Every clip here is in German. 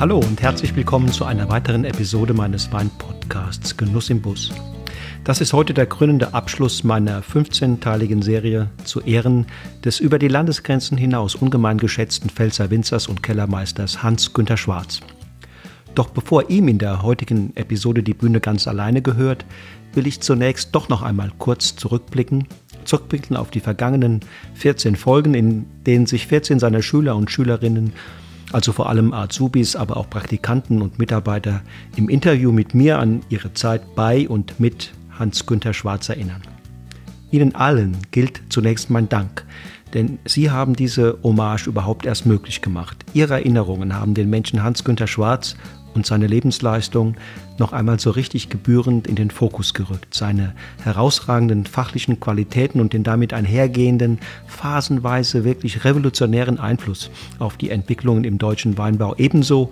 Hallo und herzlich willkommen zu einer weiteren Episode meines Weinpodcasts Genuss im Bus. Das ist heute der krönende Abschluss meiner 15-teiligen Serie zu Ehren des über die Landesgrenzen hinaus ungemein geschätzten Pfälzer Winzers und Kellermeisters Hans-Günter Schwarz. Doch bevor ihm in der heutigen Episode die Bühne ganz alleine gehört, will ich zunächst doch noch einmal kurz zurückblicken, zurückblicken auf die vergangenen 14 Folgen, in denen sich 14 seiner Schüler und Schülerinnen also vor allem Azubis, aber auch Praktikanten und Mitarbeiter im Interview mit mir an ihre Zeit bei und mit Hans-Günther Schwarz erinnern. Ihnen allen gilt zunächst mein Dank, denn Sie haben diese Hommage überhaupt erst möglich gemacht. Ihre Erinnerungen haben den Menschen Hans-Günther Schwarz und seine Lebensleistung noch einmal so richtig gebührend in den Fokus gerückt. Seine herausragenden fachlichen Qualitäten und den damit einhergehenden, phasenweise wirklich revolutionären Einfluss auf die Entwicklungen im deutschen Weinbau ebenso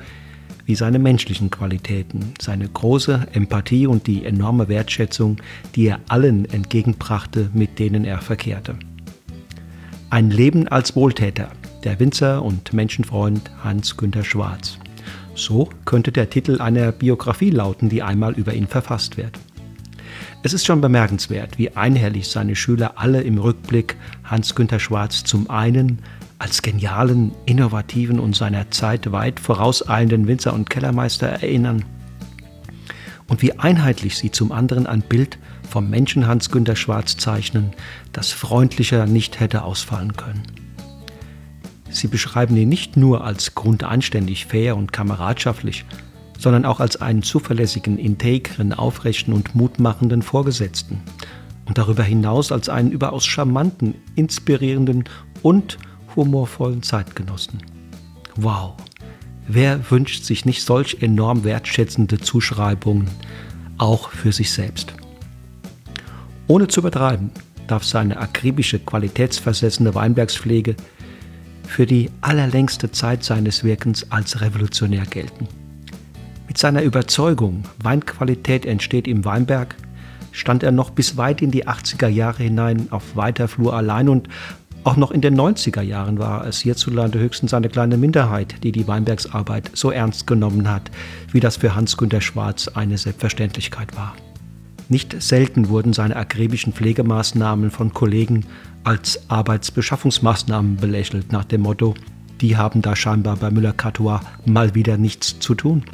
wie seine menschlichen Qualitäten, seine große Empathie und die enorme Wertschätzung, die er allen entgegenbrachte, mit denen er verkehrte. Ein Leben als Wohltäter, der Winzer und Menschenfreund Hans-Günter Schwarz. So könnte der Titel einer Biografie lauten, die einmal über ihn verfasst wird. Es ist schon bemerkenswert, wie einhellig seine Schüler alle im Rückblick Hans-Günter Schwarz zum einen als genialen, innovativen und seiner Zeit weit vorauseilenden Winzer und Kellermeister erinnern und wie einheitlich sie zum anderen ein Bild vom Menschen Hans-Günter Schwarz zeichnen, das freundlicher nicht hätte ausfallen können. Sie beschreiben ihn nicht nur als grundanständig, fair und kameradschaftlich, sondern auch als einen zuverlässigen, integren, aufrechten und mutmachenden Vorgesetzten. Und darüber hinaus als einen überaus charmanten, inspirierenden und humorvollen Zeitgenossen. Wow! Wer wünscht sich nicht solch enorm wertschätzende Zuschreibungen, auch für sich selbst? Ohne zu übertreiben, darf seine akribische, qualitätsversessene Weinbergspflege für die allerlängste Zeit seines Wirkens als revolutionär gelten. Mit seiner Überzeugung, Weinqualität entsteht im Weinberg, stand er noch bis weit in die 80er Jahre hinein auf weiter Flur allein und auch noch in den 90er Jahren war es hierzulande höchstens eine kleine Minderheit, die die Weinbergsarbeit so ernst genommen hat, wie das für Hans-Günter Schwarz eine Selbstverständlichkeit war. Nicht selten wurden seine akribischen Pflegemaßnahmen von Kollegen als Arbeitsbeschaffungsmaßnahmen belächelt, nach dem Motto, die haben da scheinbar bei Müller-Catois mal wieder nichts zu tun.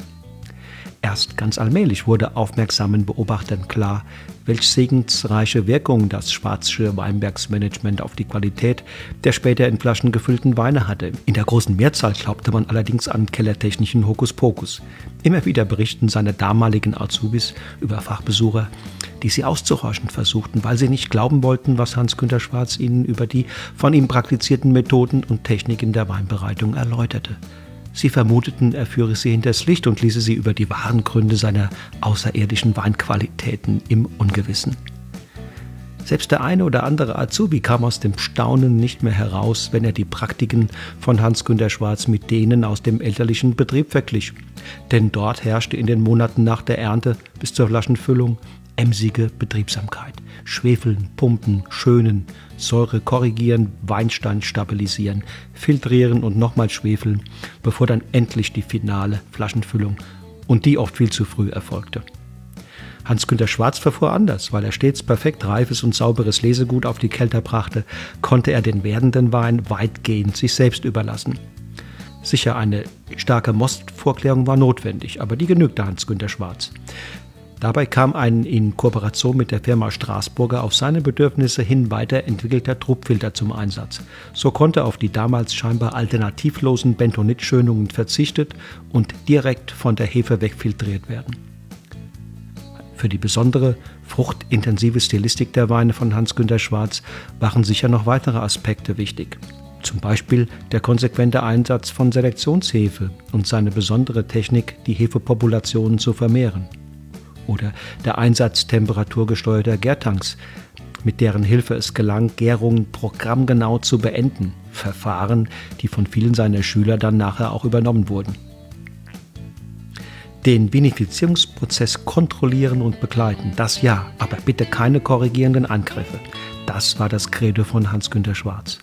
Erst ganz allmählich wurde aufmerksamen Beobachtern klar, welch segensreiche Wirkung das Schwarzsche Weinbergsmanagement auf die Qualität der später in Flaschen gefüllten Weine hatte. In der großen Mehrzahl glaubte man allerdings an kellertechnischen Hokuspokus. Immer wieder berichten seine damaligen Azubis über Fachbesucher, die sie auszuhorchen versuchten, weil sie nicht glauben wollten, was Hans-Günter Schwarz ihnen über die von ihm praktizierten Methoden und Techniken der Weinbereitung erläuterte. Sie vermuteten, er führe sie hinters Licht und ließe sie über die wahren Gründe seiner außerirdischen Weinqualitäten im Ungewissen. Selbst der eine oder andere Azubi kam aus dem Staunen nicht mehr heraus, wenn er die Praktiken von Hans-Günter Schwarz mit denen aus dem elterlichen Betrieb verglich. Denn dort herrschte in den Monaten nach der Ernte bis zur Flaschenfüllung emsige Betriebsamkeit. Schwefeln, pumpen, schönen, Säure korrigieren, Weinstein stabilisieren, filtrieren und nochmal schwefeln, bevor dann endlich die finale Flaschenfüllung und die oft viel zu früh erfolgte. Hans-Günter Schwarz verfuhr anders, weil er stets perfekt reifes und sauberes Lesegut auf die Kelter brachte, konnte er den werdenden Wein weitgehend sich selbst überlassen. Sicher eine starke Mostvorklärung war notwendig, aber die genügte Hans-Günter Schwarz. Dabei kam ein in Kooperation mit der Firma Straßburger auf seine Bedürfnisse hin weiterentwickelter Druckfilter zum Einsatz. So konnte auf die damals scheinbar alternativlosen Bentonitschönungen verzichtet und direkt von der Hefe wegfiltriert werden. Für die besondere, fruchtintensive Stilistik der Weine von Hans-Günter Schwarz waren sicher noch weitere Aspekte wichtig. Zum Beispiel der konsequente Einsatz von Selektionshefe und seine besondere Technik, die Hefepopulationen zu vermehren oder der Einsatz temperaturgesteuerter Gärtanks, mit deren Hilfe es gelang, Gärungen programmgenau zu beenden. Verfahren, die von vielen seiner Schüler dann nachher auch übernommen wurden. Den Vinifizierungsprozess kontrollieren und begleiten, das ja, aber bitte keine korrigierenden Angriffe. Das war das Credo von Hans-Günter Schwarz.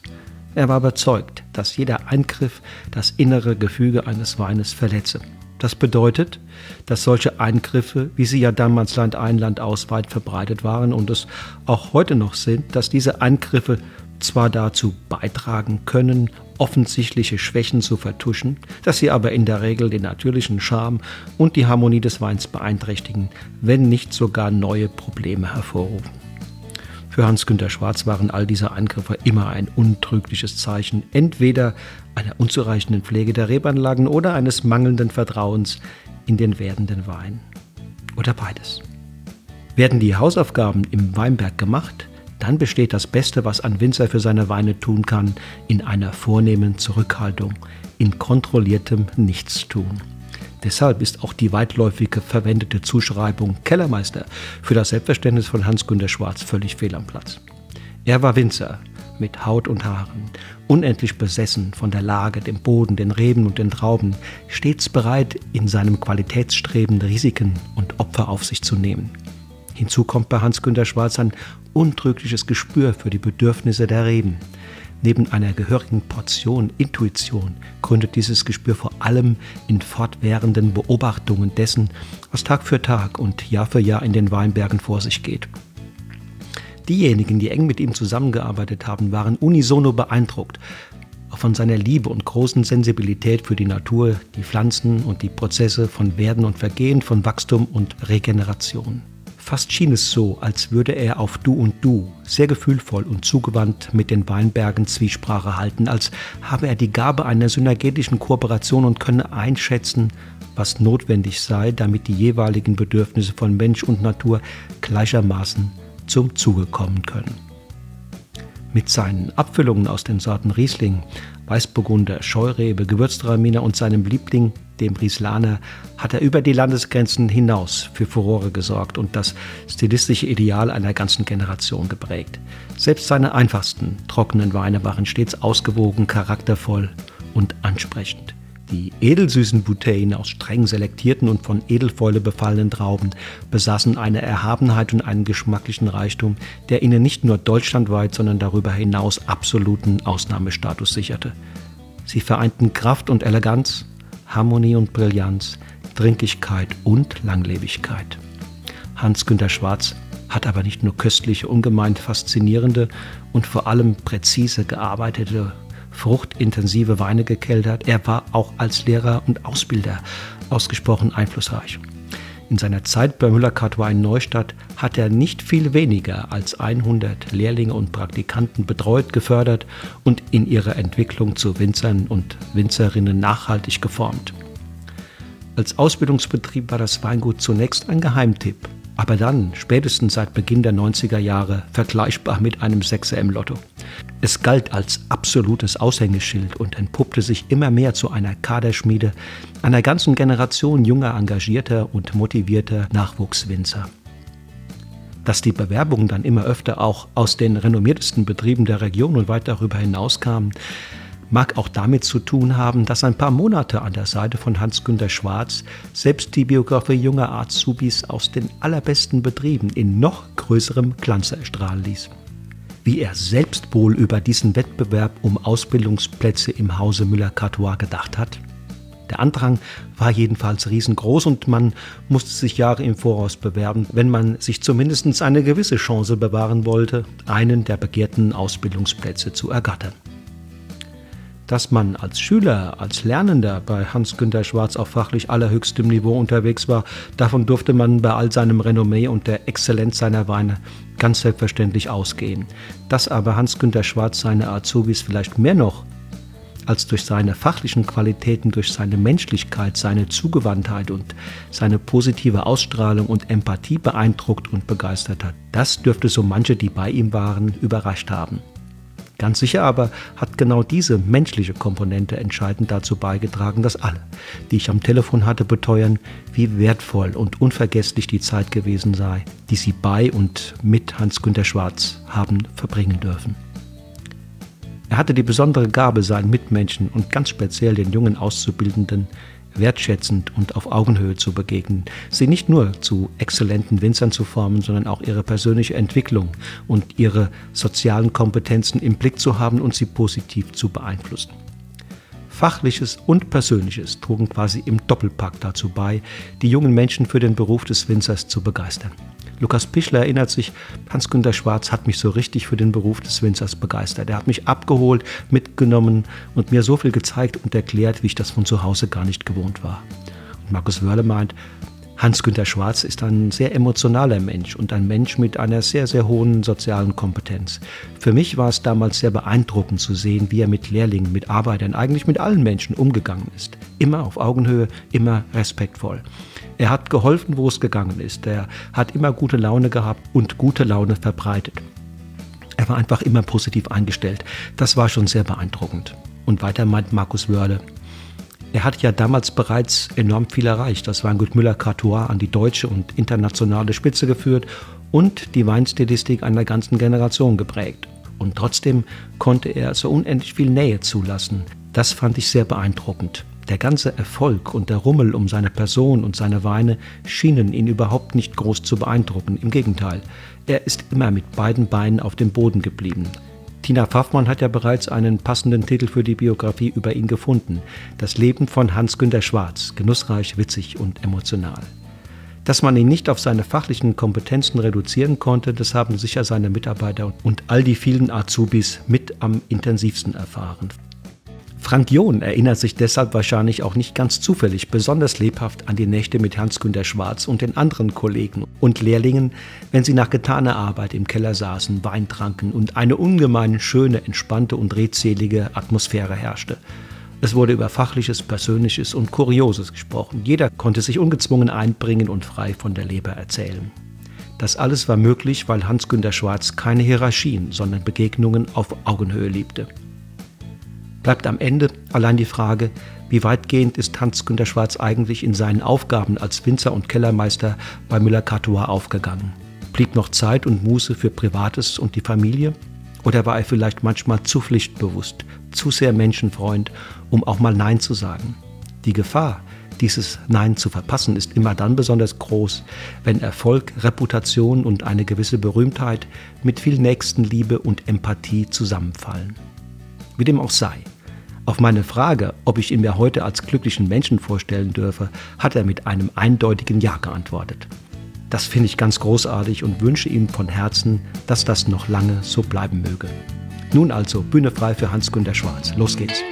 Er war überzeugt, dass jeder Eingriff das innere Gefüge eines Weines verletze. Das bedeutet, dass solche Eingriffe, wie sie ja damals Land ein, Land aus weit verbreitet waren und es auch heute noch sind, dass diese Eingriffe zwar dazu beitragen können, offensichtliche Schwächen zu vertuschen, dass sie aber in der Regel den natürlichen Charme und die Harmonie des Weins beeinträchtigen, wenn nicht sogar neue Probleme hervorrufen. Für Hans-Günter Schwarz waren all diese Angriffe immer ein untrügliches Zeichen, entweder einer unzureichenden Pflege der Rebanlagen oder eines mangelnden Vertrauens in den werdenden Wein. Oder beides. Werden die Hausaufgaben im Weinberg gemacht, dann besteht das Beste, was ein Winzer für seine Weine tun kann, in einer vornehmen Zurückhaltung, in kontrolliertem Nichtstun. Deshalb ist auch die weitläufige verwendete Zuschreibung Kellermeister für das Selbstverständnis von Hans-Günter Schwarz völlig fehl am Platz. Er war Winzer mit Haut und Haaren, unendlich besessen von der Lage, dem Boden, den Reben und den Trauben, stets bereit, in seinem Qualitätsstreben Risiken und Opfer auf sich zu nehmen. Hinzu kommt bei Hans-Günter Schwarz ein untrügliches Gespür für die Bedürfnisse der Reben. Neben einer gehörigen Portion Intuition gründet dieses Gespür vor allem in fortwährenden Beobachtungen dessen, was Tag für Tag und Jahr für Jahr in den Weinbergen vor sich geht. Diejenigen, die eng mit ihm zusammengearbeitet haben, waren unisono beeindruckt von seiner Liebe und großen Sensibilität für die Natur, die Pflanzen und die Prozesse von Werden und Vergehen, von Wachstum und Regeneration. Fast schien es so, als würde er auf Du und Du sehr gefühlvoll und zugewandt mit den Weinbergen Zwiesprache halten, als habe er die Gabe einer synergetischen Kooperation und könne einschätzen, was notwendig sei, damit die jeweiligen Bedürfnisse von Mensch und Natur gleichermaßen zum Zuge kommen können. Mit seinen Abfüllungen aus den Sorten Riesling, Weißburgunder, Scheurebe, Gewürztraminer und seinem Liebling, dem Rieslaner, hat er über die Landesgrenzen hinaus für Furore gesorgt und das stilistische Ideal einer ganzen Generation geprägt. Selbst seine einfachsten, trockenen Weine waren stets ausgewogen, charaktervoll und ansprechend. Die edelsüßen Bouteillen aus streng selektierten und von Edelfäule befallenen Trauben besaßen eine Erhabenheit und einen geschmacklichen Reichtum, der ihnen nicht nur deutschlandweit, sondern darüber hinaus absoluten Ausnahmestatus sicherte. Sie vereinten Kraft und Eleganz, Harmonie und Brillanz, Trinkigkeit und Langlebigkeit. Hans-Günter Schwarz hat aber nicht nur köstliche, ungemein faszinierende und vor allem präzise gearbeitete fruchtintensive Weine gekeltert. Er war auch als Lehrer und Ausbilder ausgesprochen einflussreich. In seiner Zeit bei Müller-Cartois in Neustadt hat er nicht viel weniger als 100 Lehrlinge und Praktikanten betreut, gefördert und in ihrer Entwicklung zu Winzern und Winzerinnen nachhaltig geformt. Als Ausbildungsbetrieb war das Weingut zunächst ein Geheimtipp aber dann, spätestens seit Beginn der 90er Jahre, vergleichbar mit einem Sechser im Lotto. Es galt als absolutes Aushängeschild und entpuppte sich immer mehr zu einer Kaderschmiede einer ganzen Generation junger, engagierter und motivierter Nachwuchswinzer. Dass die Bewerbungen dann immer öfter auch aus den renommiertesten Betrieben der Region und weit darüber hinaus kamen, mag auch damit zu tun haben, dass ein paar Monate an der Seite von Hans-Günter Schwarz selbst die Biografie junger Azubis aus den allerbesten Betrieben in noch größerem Glanz erstrahlen ließ. Wie er selbst wohl über diesen Wettbewerb um Ausbildungsplätze im Hause Müller-Cartois gedacht hat? Der Andrang war jedenfalls riesengroß und man musste sich Jahre im Voraus bewerben, wenn man sich zumindest eine gewisse Chance bewahren wollte, einen der begehrten Ausbildungsplätze zu ergattern. Dass man als Schüler, als Lernender bei Hans-Günter Schwarz auf fachlich allerhöchstem Niveau unterwegs war, davon durfte man bei all seinem Renommee und der Exzellenz seiner Weine ganz selbstverständlich ausgehen. Dass aber Hans-Günter Schwarz seine Azubis vielleicht mehr noch als durch seine fachlichen Qualitäten, durch seine Menschlichkeit, seine Zugewandtheit und seine positive Ausstrahlung und Empathie beeindruckt und begeistert hat. Das dürfte so manche, die bei ihm waren, überrascht haben. Ganz sicher aber hat genau diese menschliche Komponente entscheidend dazu beigetragen, dass alle, die ich am Telefon hatte, beteuern, wie wertvoll und unvergesslich die Zeit gewesen sei, die sie bei und mit Hans-Günter Schwarz haben verbringen dürfen. Er hatte die besondere Gabe, seinen Mitmenschen und ganz speziell den jungen Auszubildenden wertschätzend und auf Augenhöhe zu begegnen, sie nicht nur zu exzellenten Winzern zu formen, sondern auch ihre persönliche Entwicklung und ihre sozialen Kompetenzen im Blick zu haben und sie positiv zu beeinflussen. Fachliches und Persönliches trugen quasi im Doppelpack dazu bei, die jungen Menschen für den Beruf des Winzers zu begeistern. Lukas Pischler erinnert sich, Hans-Günter Schwarz hat mich so richtig für den Beruf des Winzers begeistert. Er hat mich abgeholt, mitgenommen und mir so viel gezeigt und erklärt, wie ich das von zu Hause gar nicht gewohnt war. Und Markus Wörle meint, Hans-Günter Schwarz ist ein sehr emotionaler Mensch und ein Mensch mit einer sehr, sehr hohen sozialen Kompetenz. Für mich war es damals sehr beeindruckend zu sehen, wie er mit Lehrlingen, mit Arbeitern, eigentlich mit allen Menschen umgegangen ist. Immer auf Augenhöhe, immer respektvoll. Er hat geholfen, wo es gegangen ist. Er hat immer gute Laune gehabt und gute Laune verbreitet. Er war einfach immer positiv eingestellt. Das war schon sehr beeindruckend. Und weiter meint Markus Wörle, er hat ja damals bereits enorm viel erreicht. Das Weingut Müller-Cartois an die deutsche und internationale Spitze geführt und die Weinstilistik einer ganzen Generation geprägt. Und trotzdem konnte er so unendlich viel Nähe zulassen. Das fand ich sehr beeindruckend. Der ganze Erfolg und der Rummel um seine Person und seine Weine schienen ihn überhaupt nicht groß zu beeindrucken. Im Gegenteil, er ist immer mit beiden Beinen auf dem Boden geblieben. Tina Pfaffmann hat ja bereits einen passenden Titel für die Biografie über ihn gefunden. Das Leben von Hans-Günter Schwarz, genussreich, witzig und emotional. Dass man ihn nicht auf seine fachlichen Kompetenzen reduzieren konnte, das haben sicher seine Mitarbeiter und all die vielen Azubis mit am intensivsten erfahren. Frank John erinnert sich deshalb wahrscheinlich auch nicht ganz zufällig besonders lebhaft an die Nächte mit Hans-Günter Schwarz und den anderen Kollegen und Lehrlingen, wenn sie nach getaner Arbeit im Keller saßen, Wein tranken und eine ungemein schöne, entspannte und redselige Atmosphäre herrschte. Es wurde über Fachliches, Persönliches und Kurioses gesprochen. Jeder konnte sich ungezwungen einbringen und frei von der Leber erzählen. Das alles war möglich, weil Hans-Günter Schwarz keine Hierarchien, sondern Begegnungen auf Augenhöhe liebte bleibt am Ende allein die Frage, wie weitgehend ist Hans-Günter Schwarz eigentlich in seinen Aufgaben als Winzer und Kellermeister bei Müller-Cartois aufgegangen? Blieb noch Zeit und Muße für Privates und die Familie? Oder war er vielleicht manchmal zu pflichtbewusst, zu sehr Menschenfreund, um auch mal Nein zu sagen? Die Gefahr, dieses Nein zu verpassen, ist immer dann besonders groß, wenn Erfolg, Reputation und eine gewisse Berühmtheit mit viel Nächstenliebe und Empathie zusammenfallen. Wie dem auch sei. Auf meine Frage, ob ich ihn mir heute als glücklichen Menschen vorstellen dürfe, hat er mit einem eindeutigen Ja geantwortet. Das finde ich ganz großartig und wünsche ihm von Herzen, dass das noch lange so bleiben möge. Nun also Bühne frei für Hans-Günter Schwarz. Los geht's.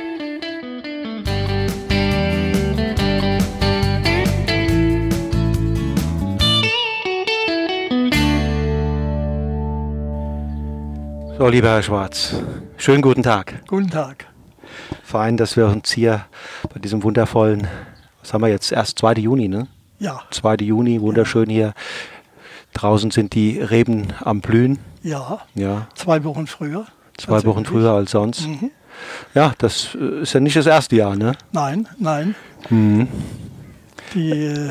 So, lieber Herr Schwarz, schönen guten Tag. Guten Tag. Fein, dass wir uns hier bei diesem wundervollen, was haben wir jetzt, erst 2. Juni, ne? Ja. 2. Juni, wunderschön hier. Draußen sind die Reben am Blühen. Ja. Ja. Zwei Wochen früher. Zwei Wochen früher als sonst. Mhm. Ja, das äh, ist ja nicht das erste Jahr, ne? Nein, nein. Mhm. Die äh,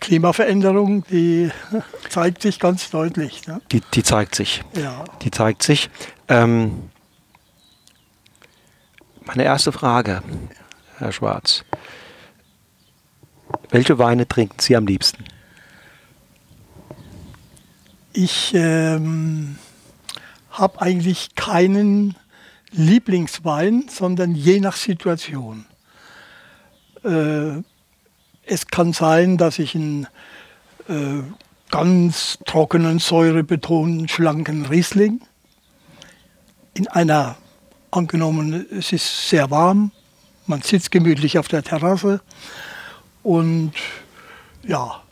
Klimaveränderung, die zeigt sich ganz deutlich. Ne? Die, die zeigt sich. Ja. Die zeigt sich. Ähm, meine erste Frage, Herr Schwarz. Welche Weine trinken Sie am liebsten? Ich ähm, habe eigentlich keinen Lieblingswein, sondern je nach Situation. Äh, es kann sein, dass ich einen äh, ganz trockenen, säurebetonten, schlanken Riesling in einer, angenommen, es ist sehr warm, man sitzt gemütlich auf der Terrasse und ja,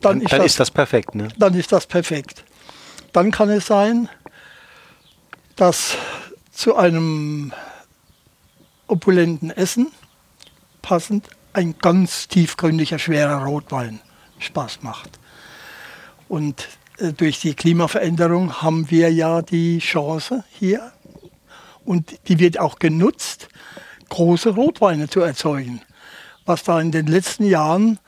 dann, dann, ist, dann das, ist das perfekt. Ne? Dann ist das perfekt. Dann kann es sein, dass zu einem opulenten Essen passend ein ganz tiefgründiger, schwerer Rotwein Spaß macht. Und äh, durch die Klimaveränderung haben wir ja die Chance hier, und die wird auch genutzt, große Rotweine zu erzeugen. Was da in den letzten Jahren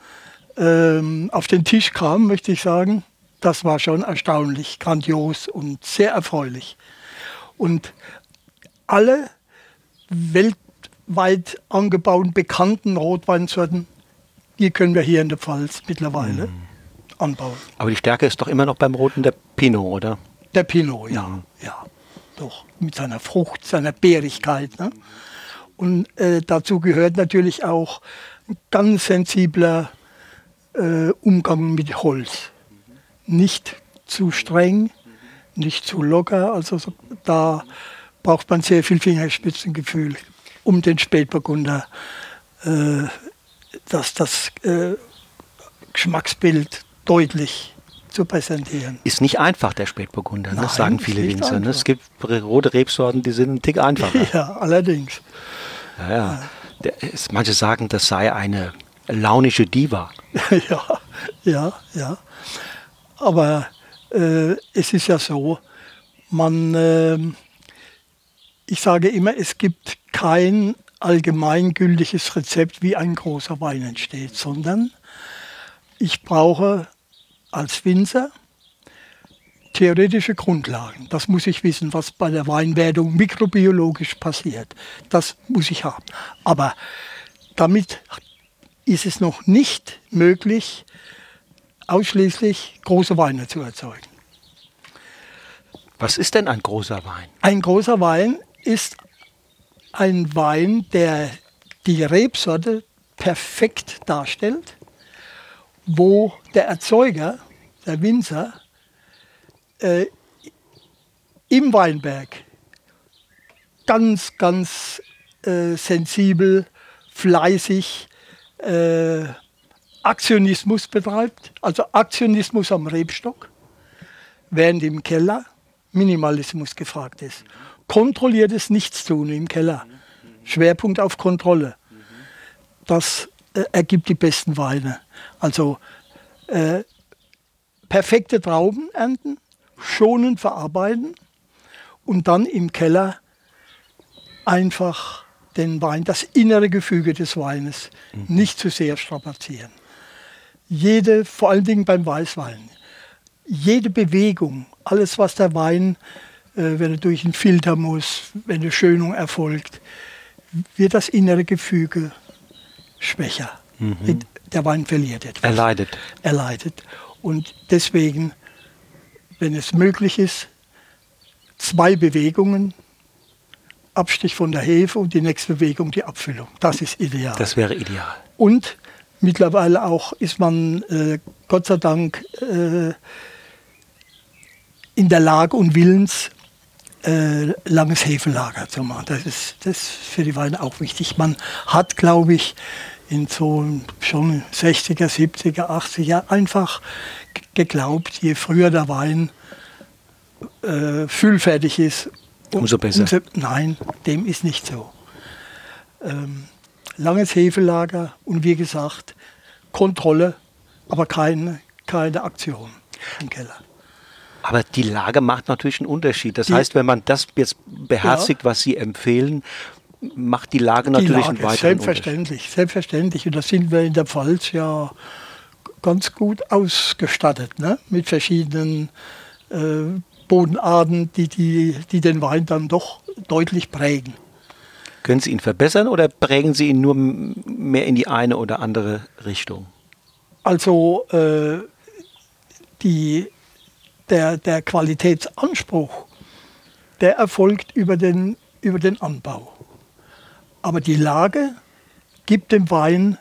ähm, auf den Tisch kam, möchte ich sagen, das war schon erstaunlich, grandios und sehr erfreulich. Und alle Welt weit angebauten, bekannten Rotweinsorten, die können wir hier in der Pfalz mittlerweile mhm. anbauen. Aber die Stärke ist doch immer noch beim Roten der Pinot, oder? Der Pinot, ja. Mhm. ja. Doch, mit seiner Frucht, seiner Beerigkeit. Ne? Und äh, dazu gehört natürlich auch ein ganz sensibler äh, Umgang mit Holz. Nicht zu streng, nicht zu locker. Also so, da braucht man sehr viel Fingerspitzengefühl, um den Spätburgunder äh, dass das äh, Geschmacksbild deutlich zu präsentieren. Ist nicht einfach, der Spätburgunder, Nein, das sagen viele Winzer. Ne? Es gibt rote Rebsorten, die sind ein Tick einfacher. Ja, allerdings. Ja, ja. Der, ist, manche sagen, das sei eine launische Diva. ja, ja, ja. Aber äh, es ist ja so, man, ähm, ich sage immer, es gibt kein allgemeingültiges Rezept, wie ein großer Wein entsteht, sondern ich brauche als Winzer theoretische Grundlagen. Das muss ich wissen, was bei der Weinwerdung mikrobiologisch passiert. Das muss ich haben. Aber damit ist es noch nicht möglich, ausschließlich große Weine zu erzeugen. Was ist denn ein großer Wein? Ein großer Wein ist ein Wein, der die Rebsorte perfekt darstellt, wo der Erzeuger, der Winzer, äh, im Weinberg ganz, ganz äh, sensibel, fleißig äh, Aktionismus betreibt, also Aktionismus am Rebstock, während im Keller Minimalismus gefragt ist. Kontrolliertes Nichtstun im Keller. Schwerpunkt auf Kontrolle. Das äh, ergibt die besten Weine. Also äh, perfekte Trauben ernten, schonend verarbeiten und dann im Keller einfach den Wein, das innere Gefüge des Weines nicht zu sehr strapazieren. Jede, vor allen Dingen beim Weißwein, jede Bewegung, alles was der Wein, äh, wenn er durch einen Filter muss, wenn eine Schönung erfolgt, wird das innere Gefüge schwächer. Der Wein verliert etwas. Er leidet. Er leidet. Und deswegen, wenn es möglich ist, zwei Bewegungen, Abstich von der Hefe und die nächste Bewegung die Abfüllung. Das ist ideal. Das wäre ideal. Und mittlerweile auch ist man äh, Gott sei Dank äh, in der Lage und willens, äh, langes Hefelager zu machen. Das ist, das ist für die Weine auch wichtig. Man hat, glaube ich, in so schon 60er, 70er, 80er einfach geglaubt, je früher der Wein äh, füllfertig ist, um- Umso besser. nein, dem ist nicht so. Ähm, langes Hefelager und wie gesagt, Kontrolle, aber keine, keine Aktion im Keller. Aber die Lage macht natürlich einen Unterschied. Das Die- heißt, wenn man das jetzt beherzigt, was Sie empfehlen, macht die Lage natürlich die einen Lage, weiteren selbstverständlich, selbstverständlich. Und da sind wir in der Pfalz ja ganz gut ausgestattet, ne? mit verschiedenen äh, Bodenarten, die, die, die den Wein dann doch deutlich prägen. Können Sie ihn verbessern oder prägen Sie ihn nur mehr in die eine oder andere Richtung? Also äh, die, der, der Qualitätsanspruch, der erfolgt über den, über den Anbau. Aber die Lage gibt dem Wein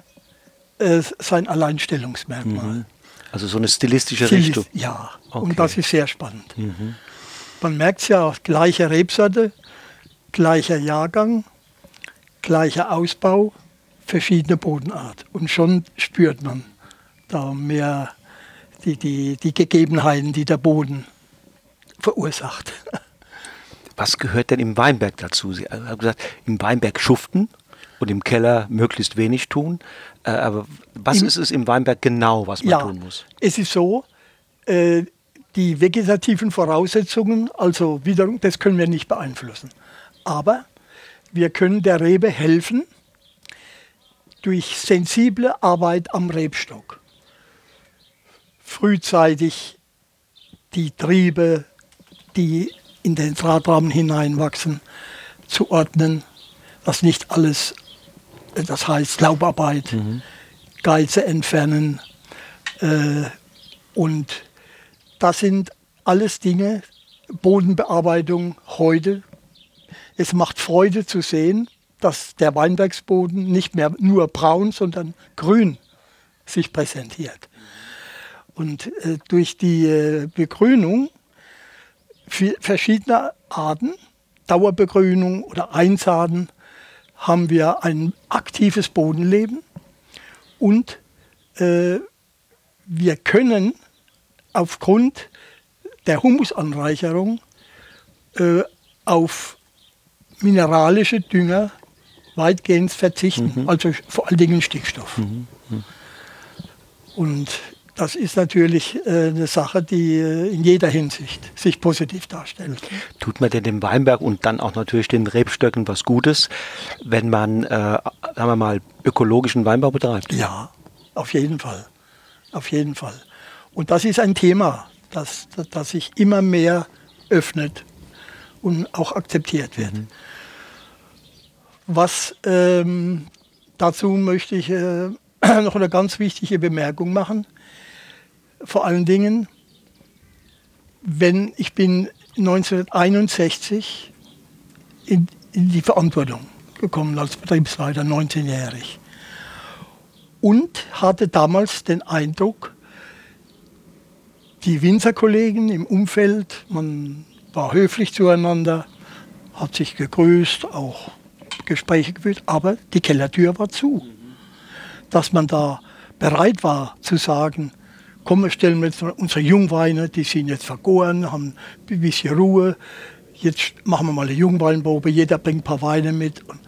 äh, sein Alleinstellungsmerkmal. Also so eine stilistische Viel Richtung. Ja, Okay. und das ist sehr spannend. Man merkt es ja, gleiche Rebsorte, gleicher Jahrgang, gleicher Ausbau, verschiedene Bodenart. Und schon spürt man da mehr die, die, die Gegebenheiten, die der Boden verursacht. Was gehört denn im Weinberg dazu? Sie haben gesagt, im Weinberg schuften und im Keller möglichst wenig tun. Äh, aber was Im- ist es im Weinberg genau, was man ja, tun muss? es ist so, äh, die vegetativen Voraussetzungen, also wiederum, das können wir nicht beeinflussen. Aber wir können der Rebe helfen durch sensible Arbeit am Rebstock. Frühzeitig die Triebe, die in den Drahtrahmen hineinwachsen, zu ordnen, dass nicht alles, äh, das heißt Laubarbeit, Geize entfernen, äh, und das sind alles Dinge, Bodenbearbeitung heute. Es macht Freude zu sehen, dass der Weinbergsboden nicht mehr nur braun, sondern grün sich präsentiert. Und äh, durch die äh, Begrünung verschiedener Arten, Dauerbegrünung oder Einsaaten, haben wir ein aktives Bodenleben und äh, wir können aufgrund der Humusanreicherung äh, auf mineralische Dünger weitgehend verzichten, mhm. also vor allen Dingen Stickstoff. Mhm. Mhm. Und das ist natürlich äh, eine Sache, die äh, in jeder Hinsicht sich positiv darstellt. Tut man denn dem Weinberg und dann auch natürlich den Rebstöcken was Gutes, wenn man, äh, sagen wir mal, ökologischen Weinbau betreibt? Ja, auf jeden Fall. Auf jeden Fall. Und das ist ein Thema, das, das sich immer mehr öffnet und auch akzeptiert wird. Mhm. Was ähm, dazu möchte ich äh, noch eine ganz wichtige Bemerkung machen. Vor allen Dingen, wenn ich bin 1961 in, in die Verantwortung gekommen als Betriebsleiter, 19-jährig. Und hatte damals den Eindruck, die Winzerkollegen im Umfeld, man war höflich zueinander, hat sich gegrüßt, auch Gespräche geführt, aber die Kellertür war zu. Dass man da bereit war zu sagen, komm, wir stellen jetzt unsere Jungweine, die sind jetzt vergoren, haben ein bisschen Ruhe, jetzt machen wir mal eine Jungweinprobe, jeder bringt ein paar Weine mit. Und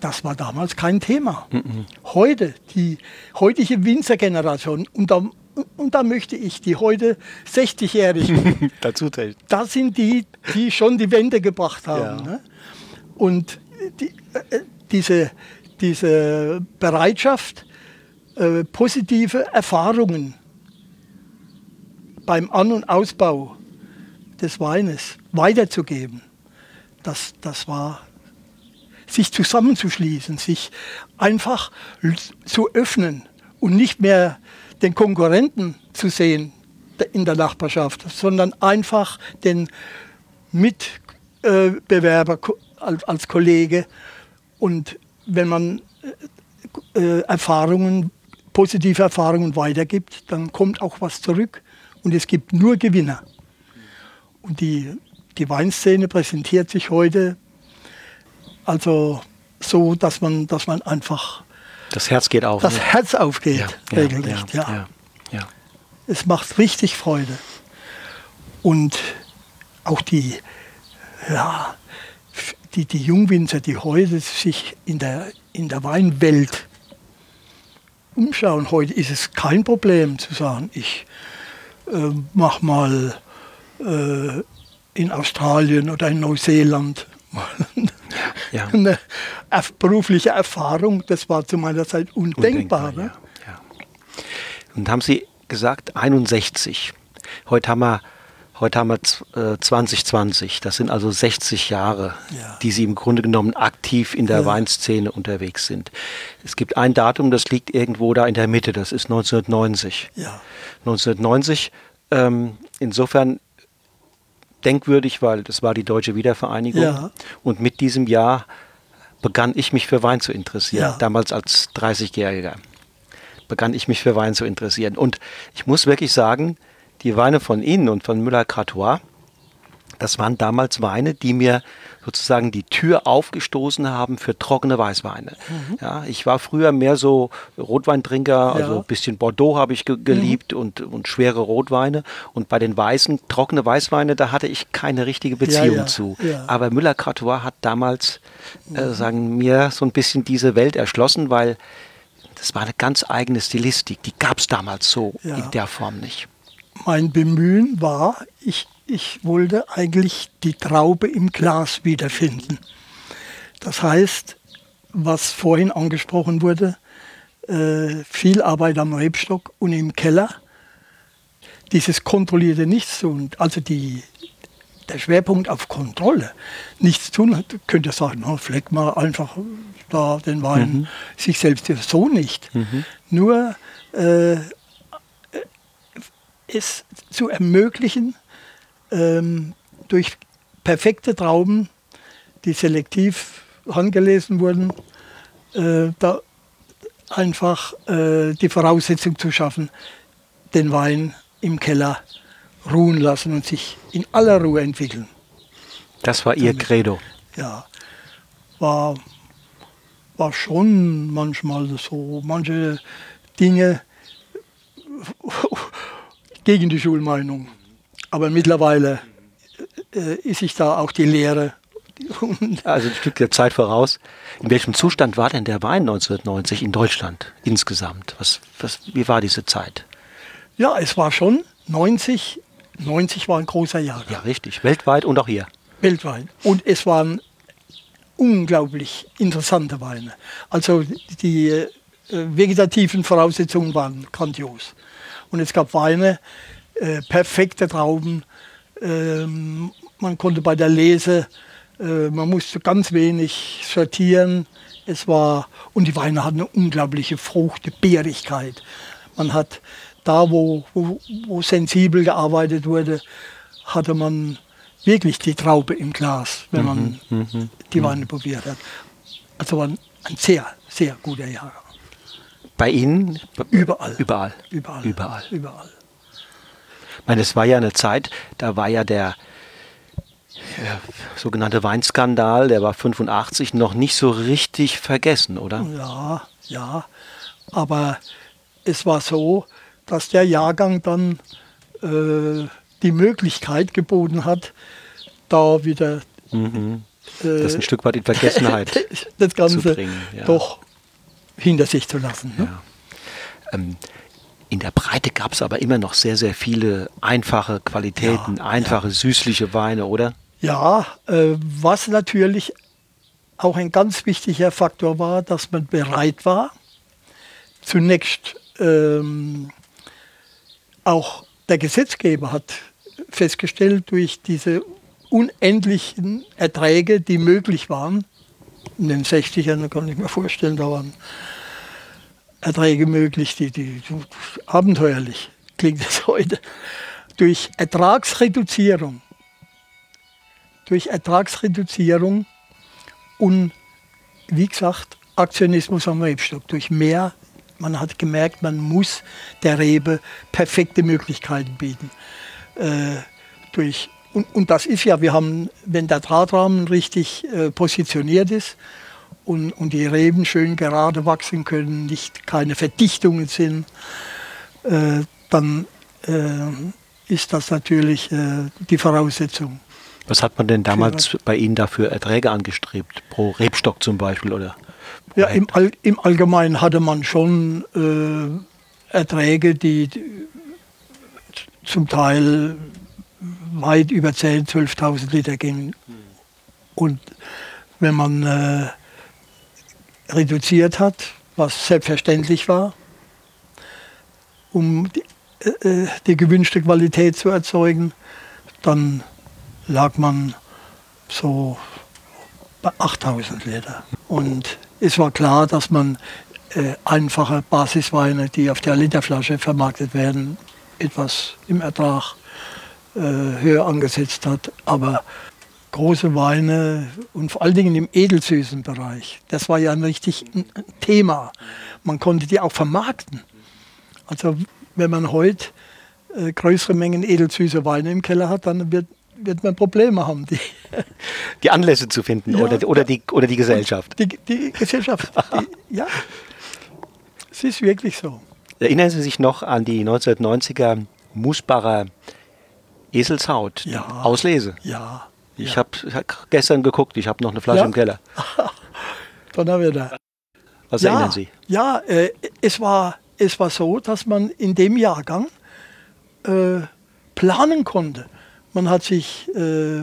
das war damals kein Thema. Mhm. Heute, die heutige Winzergeneration, und da, und da möchte ich die heute 60-Jährigen, dazu zählen. Das sind die, die schon die Wende gebracht haben. Ja. Ne? Und die, äh, diese, diese Bereitschaft, äh, positive Erfahrungen beim An- und Ausbau des Weines weiterzugeben, das, das war sich zusammenzuschließen, sich einfach zu öffnen und nicht mehr den Konkurrenten zu sehen in der Nachbarschaft, sondern einfach den Mitbewerber als, Kollege. Und wenn man äh, Erfahrungen, positive Erfahrungen weitergibt, dann kommt auch was zurück und es gibt nur Gewinner. Und die, die Weinszene präsentiert sich heute also so, dass man, dass man einfach das Herz geht auf. Das ne? Herz aufgeht, ja, regelrecht, ja, ja. ja, Es macht richtig Freude. Und auch die, ja, die, die Jungwinzer, die heute sich in der, in der Weinwelt umschauen, heute ist es kein Problem zu sagen, ich äh, mache mal äh, in Australien oder in Neuseeland ja. eine berufliche Erfahrung. Das war zu meiner Zeit undenkbar. undenkbar ne? ja. Und haben Sie gesagt, 61. Heute haben wir, heute haben wir äh, 2020. Das sind also 60 Jahre, ja. die Sie im Grunde genommen aktiv in der ja. Weinszene unterwegs sind. Es gibt ein Datum, das liegt irgendwo da in der Mitte. Das ist 1990. Ja. 1990. Ähm, insofern denkwürdig, weil das war die deutsche Wiedervereinigung. Ja. Und mit diesem Jahr begann ich mich für Wein zu interessieren, damals als 30-Jähriger. Begann ich mich für Wein zu interessieren. Und ich muss wirklich sagen, die Weine von Ihnen und von Müller-Cratois, das waren damals Weine, die mir sozusagen die Tür aufgestoßen haben für trockene Weißweine. Mhm. Ja, ich war früher mehr so Rotweintrinker, also ein bisschen Bordeaux habe ich ge geliebt mhm. und, und schwere Rotweine. Und bei den weißen, trockene Weißweine, da hatte ich keine richtige Beziehung ja, ja. zu. Aber Müller-Cratois hat damals äh, mhm. sagen mir so ein bisschen diese Welt erschlossen, weil das war eine ganz eigene Stilistik. Die gab es damals so in der Form nicht. Mein Bemühen war, ich ich wollte eigentlich die Traube im Glas wiederfinden. Das heißt, was vorhin angesprochen wurde, äh, viel Arbeit am Rebstock und im Keller, dieses kontrollierte Nichtstun, also die, der Schwerpunkt auf Kontrolle, nichts tun, könnt ihr sagen, oh, fleck mal einfach da den Wein, mhm. sich selbst so nicht. Mhm. Nur äh, es zu ermöglichen, ähm, durch perfekte Trauben, die selektiv handgelesen wurden, äh, da einfach äh, die Voraussetzung zu schaffen, den Wein im Keller ruhen lassen und sich in aller Ruhe entwickeln. Das war Ihr Credo. Ja, war, war schon manchmal so, manche Dinge gegen die Schulmeinung. Aber mittlerweile äh, ist sich da auch die Lehre. also ein Stück der Zeit voraus. In welchem Zustand war denn der Wein 1990 in Deutschland insgesamt? Was, was, wie war diese Zeit? Ja, es war schon 90. 90 war ein großer Jahr. Ja, richtig. Weltweit und auch hier. Weltweit. Und es waren unglaublich interessante Weine. Also die äh, vegetativen Voraussetzungen waren grandios. Und es gab Weine, äh, perfekte Trauben. Ähm, man konnte bei der Lese, äh, man musste ganz wenig sortieren. Es war, und die Weine hatten eine unglaubliche Frucht, Beerigkeit. Man hat da, wo, wo, wo sensibel gearbeitet wurde, hatte man wirklich die Traube im Glas, wenn man mhm, mhm die mhm. Weine probiert hat. Also war ein, ein sehr, sehr guter Jahrgang. Bei Ihnen? Überall. Überall. Überall. Überall. Überall. Ich meine, es war ja eine Zeit, da war ja der ja, sogenannte Weinskandal, der war 85, noch nicht so richtig vergessen, oder? Ja, ja. Aber es war so, dass der Jahrgang dann äh, die Möglichkeit geboten hat, da wieder mhm. äh, das ein Stück weit in Vergessenheit das Ganze zu bringen, ja. doch hinter sich zu lassen. Ne? Ja. Ähm, in der Breite gab es aber immer noch sehr, sehr viele einfache Qualitäten, ja, einfache, süßliche Weine, oder? Ja, äh, was natürlich auch ein ganz wichtiger Faktor war, dass man bereit war, zunächst ähm, auch der Gesetzgeber hat festgestellt, durch diese unendlichen Erträge, die möglich waren, in den 60ern, kann ich mir vorstellen, da waren Erträge möglich, die, die, abenteuerlich klingt es heute, durch Ertragsreduzierung, durch Ertragsreduzierung und wie gesagt, Aktionismus am Rebstock, durch mehr man hat gemerkt, man muss der Rebe perfekte Möglichkeiten bieten. Äh, durch, und, und, das ist ja, wir haben, wenn der Drahtrahmen richtig äh, positioniert ist und, und die Reben schön gerade wachsen können, nicht keine Verdichtungen sind, äh, dann äh, ist das natürlich äh, die Voraussetzung. Was hat man denn damals bei Ihnen dafür Erträge angestrebt? Pro Rebstock zum Beispiel oder? Ja, im, All, im Allgemeinen hatte man schon äh, Erträge, die, die, zum Teil weit über 10.000, 12.000 Liter gingen. Und wenn man äh, reduziert hat, was selbstverständlich war, um die, äh, die gewünschte Qualität zu erzeugen, dann lag man so bei 8000 Liter. Und es war klar, dass man äh, einfache Basisweine, die auf der Literflasche vermarktet werden, etwas im Ertrag äh, höher angesetzt hat. Aber große Weine und vor allen Dingen im edelsüßen Bereich, das war ja ein richtig Thema. Man konnte die auch vermarkten. Also wenn man heute äh, größere Mengen edelsüße Weine im Keller hat, dann wird wird man Probleme haben. Die, die Anlässe zu finden ja, oder, oder, die, oder die Gesellschaft. Die, die Gesellschaft, die, ja. Es ist wirklich so. Erinnern Sie sich noch an die 1990er Musbacher Eselshaut ja. Auslese? Ja. Ich habe hab gestern geguckt, ich habe noch eine Flasche ja? im Keller. Dann haben wir da. Was erinnern Sie? Ja, äh, es, war, es war so, dass man in dem Jahrgang äh, planen konnte. Man hat sich äh,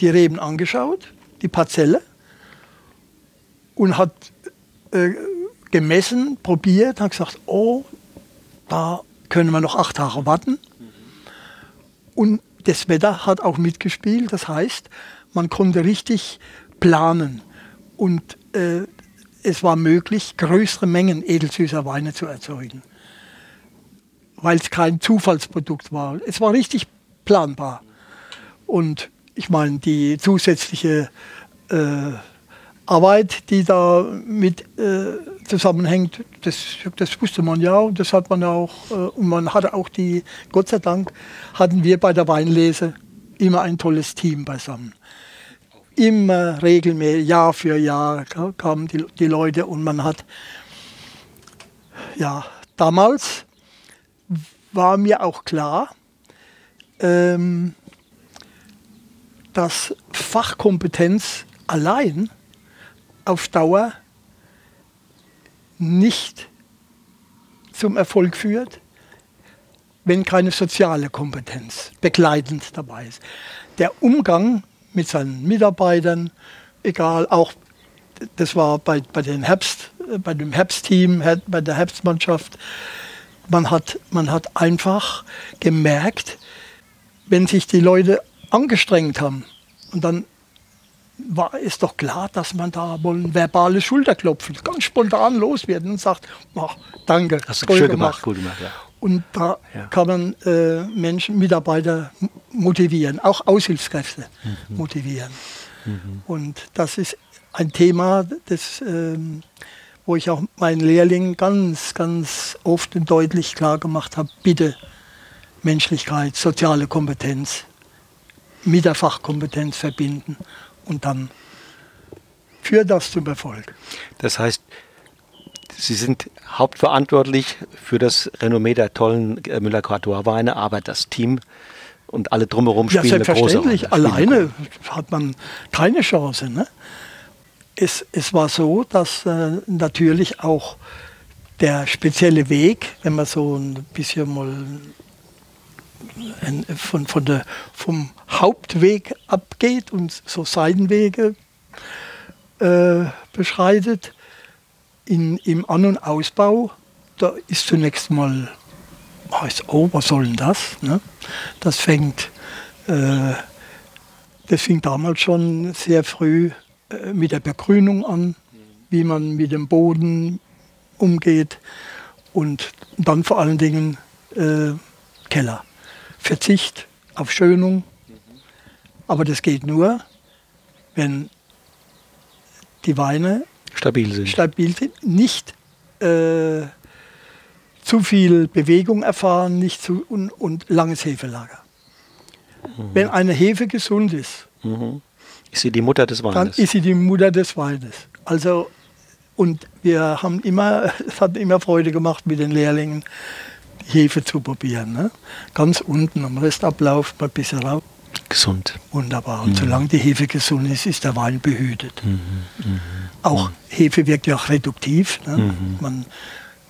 die Reben angeschaut, die Parzelle, und hat äh, gemessen, probiert, hat gesagt, oh, da können wir noch acht Tage warten. Und das Wetter hat auch mitgespielt. Das heißt, man konnte richtig planen. Und äh, es war möglich, größere Mengen edelsüßer Weine zu erzeugen. Weil es kein Zufallsprodukt war. Es war richtig planbar. Und ich meine, die zusätzliche äh, Arbeit, die da mit äh, zusammenhängt, das, das wusste man ja und das hat man auch, äh, und man hatte auch die, Gott sei Dank, hatten wir bei der Weinlese immer ein tolles Team beisammen. Immer regelmäßig, Jahr für Jahr kamen die, die Leute und man hat, ja, damals war mir auch klar, ähm, dass Fachkompetenz allein auf Dauer nicht zum Erfolg führt, wenn keine soziale Kompetenz begleitend dabei ist. Der Umgang mit seinen Mitarbeitern, egal, auch das war bei, bei, den Herbst, bei dem Herbstteam, bei der Herbstmannschaft, man hat, man hat einfach gemerkt, wenn sich die Leute angestrengt haben und dann war es doch klar, dass man da wohl ein verbales Schulterklopfen ganz spontan loswerden und sagt, oh, danke, Hast du toll schön gemacht, gut gemacht ja. Und da ja. kann man äh, Menschen, Mitarbeiter motivieren, auch Aushilfskräfte mhm. motivieren. Mhm. Und das ist ein Thema, das, ähm, wo ich auch meinen Lehrlingen ganz, ganz oft und deutlich klar gemacht habe, bitte Menschlichkeit, soziale Kompetenz mit der Fachkompetenz verbinden und dann führt das zum Erfolg. Das heißt, Sie sind hauptverantwortlich für das Renommee der tollen äh, Müller-Cartois-Weine, aber das Team und alle drumherum spielen ja, selbstverständlich. eine große Rolle. Alleine hat man keine Chance. Ne? Es, es war so, dass äh, natürlich auch der spezielle Weg, wenn man so ein bisschen mal von, von der, vom Hauptweg abgeht und so Seitenwege äh, beschreitet, in, im An- und Ausbau, da ist zunächst mal, heißt, oh, was soll denn das? Ne? Das fängt, äh, das fing damals schon sehr früh äh, mit der Begrünung an, wie man mit dem Boden umgeht und dann vor allen Dingen äh, Keller. Verzicht auf Schönung, aber das geht nur, wenn die Weine stabil sind, stabil sind nicht äh, zu viel Bewegung erfahren nicht zu, und, und langes Hefelager. Mhm. Wenn eine Hefe gesund ist, mhm. ist sie die Mutter des Weines. Dann ist sie die Mutter des Weines. Also, und wir haben immer, es hat immer Freude gemacht mit den Lehrlingen, Hefe zu probieren. Ne? Ganz unten am Restablauf mal ein bisschen raus. Gesund. Wunderbar. Und mhm. solange die Hefe gesund ist, ist der Wein behütet. Mhm. Mhm. Auch Hefe wirkt ja auch reduktiv. Ne? Mhm. Man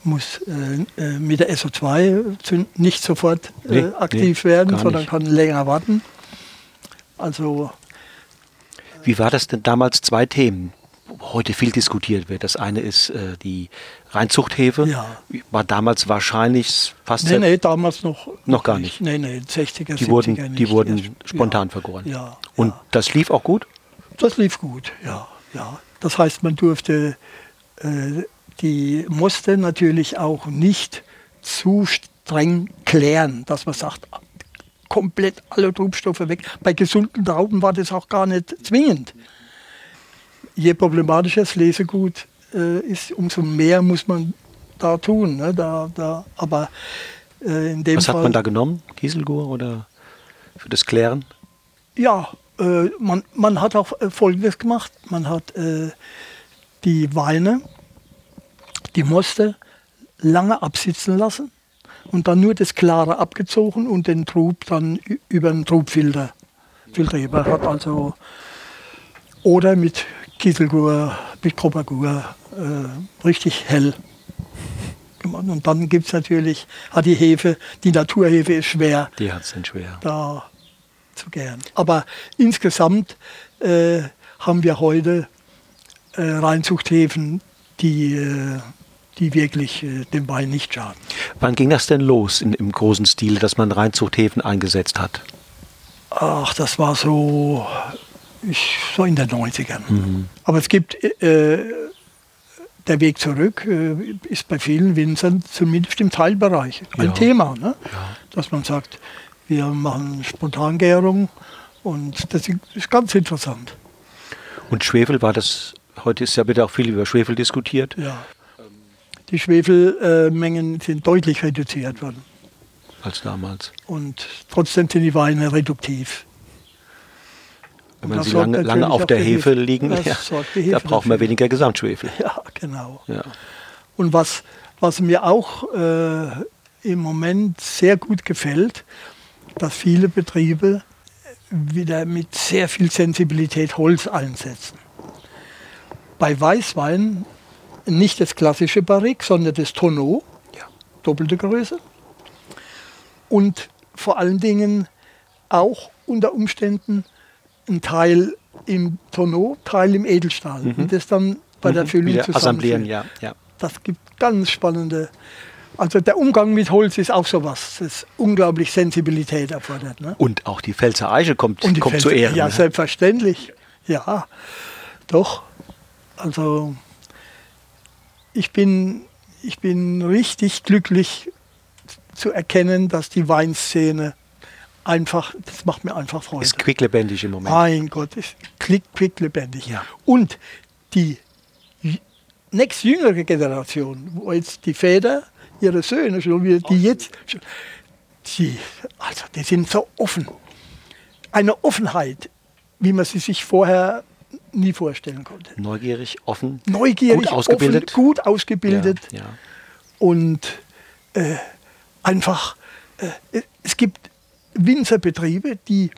muss äh, äh mit der SO2 nicht sofort äh, nee, aktiv nee, werden, sondern nicht. kann länger warten. Also. Wie war das denn damals? Zwei Themen heute viel diskutiert wird. Das eine ist äh, die Reinzuchthefe. Ja. War damals wahrscheinlich fast. Nee, nee, damals noch. Noch gar nicht. Nee, nee, 60er, die 70er wurden, nicht. Die wurden ja. spontan vergoren. Ja, Und ja. das lief auch gut? Das lief gut, ja. ja. Das heißt, man durfte äh, die musste natürlich auch nicht zu streng klären, dass man sagt, komplett alle Trubstoffe weg. Bei gesunden Trauben war das auch gar nicht zwingend je problematischer das Lesegut äh, ist, umso mehr muss man da tun. Ne? Da, da, aber äh, in dem Was Fall, hat man da genommen? Kieselgur oder für das Klären? Ja, äh, man, man hat auch äh, Folgendes gemacht. Man hat äh, die Weine, die Moste, lange absitzen lassen und dann nur das Klare abgezogen und den Trub dann über einen Trubfilter filtriert. Man hat also oder mit Kieselgur, mit Kropagur, äh, richtig hell gemacht. Und dann gibt es natürlich, hat die Hefe, die Naturhefe ist schwer. Die hat es schwer. Da zu gern. Aber insgesamt äh, haben wir heute äh, Reinzuchthäfen, die, äh, die wirklich äh, dem Wein nicht schaden. Wann ging das denn los in, im großen Stil, dass man Reinzuchthäfen eingesetzt hat? Ach, das war so ich, so in den 90ern. Mhm. Aber es gibt, äh, der Weg zurück äh, ist bei vielen Winzern zumindest im Teilbereich ein ja. Thema. Ne? Ja. Dass man sagt, wir machen Spontangärung und das ist ganz interessant. Und Schwefel war das heute ist ja bitte auch viel über Schwefel diskutiert. Ja. Die Schwefelmengen sind deutlich reduziert worden. Als damals. Und trotzdem sind die Weine reduktiv. Wenn man sie lange, lange auf der Hefe Hefe- liegen, ja, da man dafür. weniger Gesamtschwefel. Ja, genau. Ja. Und was, was mir auch äh, im Moment sehr gut gefällt, dass viele Betriebe wieder mit sehr viel Sensibilität Holz einsetzen. Bei Weißwein nicht das klassische Barrique, sondern das Tonneau, Ja. doppelte Größe. Und vor allen Dingen auch unter Umständen ein Teil im Tonneau, Teil im Edelstahl. Und das dann bei der Füllung Mhm. Wieder assemblieren, zusammenführen. ja. ja. Das gibt ganz spannende. Also der Umgang mit Holz ist auch sowas, das unglaublich Sensibilität erfordert. Ne? Und auch die Pfälzer Eiche kommt, Und kommt zu Fenster- Ehren. Ja, ne? selbstverständlich. Ja, doch. Also ich bin, ich bin richtig glücklich zu erkennen, dass die Weinszene einfach, das macht mir einfach Freude. Ist quicklebendig im Moment. Mein Gott, ist klick, klick lebendig. Ja. Und die j- nächst jüngere Generation, wo jetzt die Väter, ihre Söhne schon wieder, die jetzt, die, also die sind so offen. Eine Offenheit, wie man sie sich vorher nie vorstellen konnte. Neugierig, offen, Neugierig, gut ausgebildet. offen, gut ausgebildet Ja, ja. und äh, einfach, äh, es gibt Winzerbetriebe, die,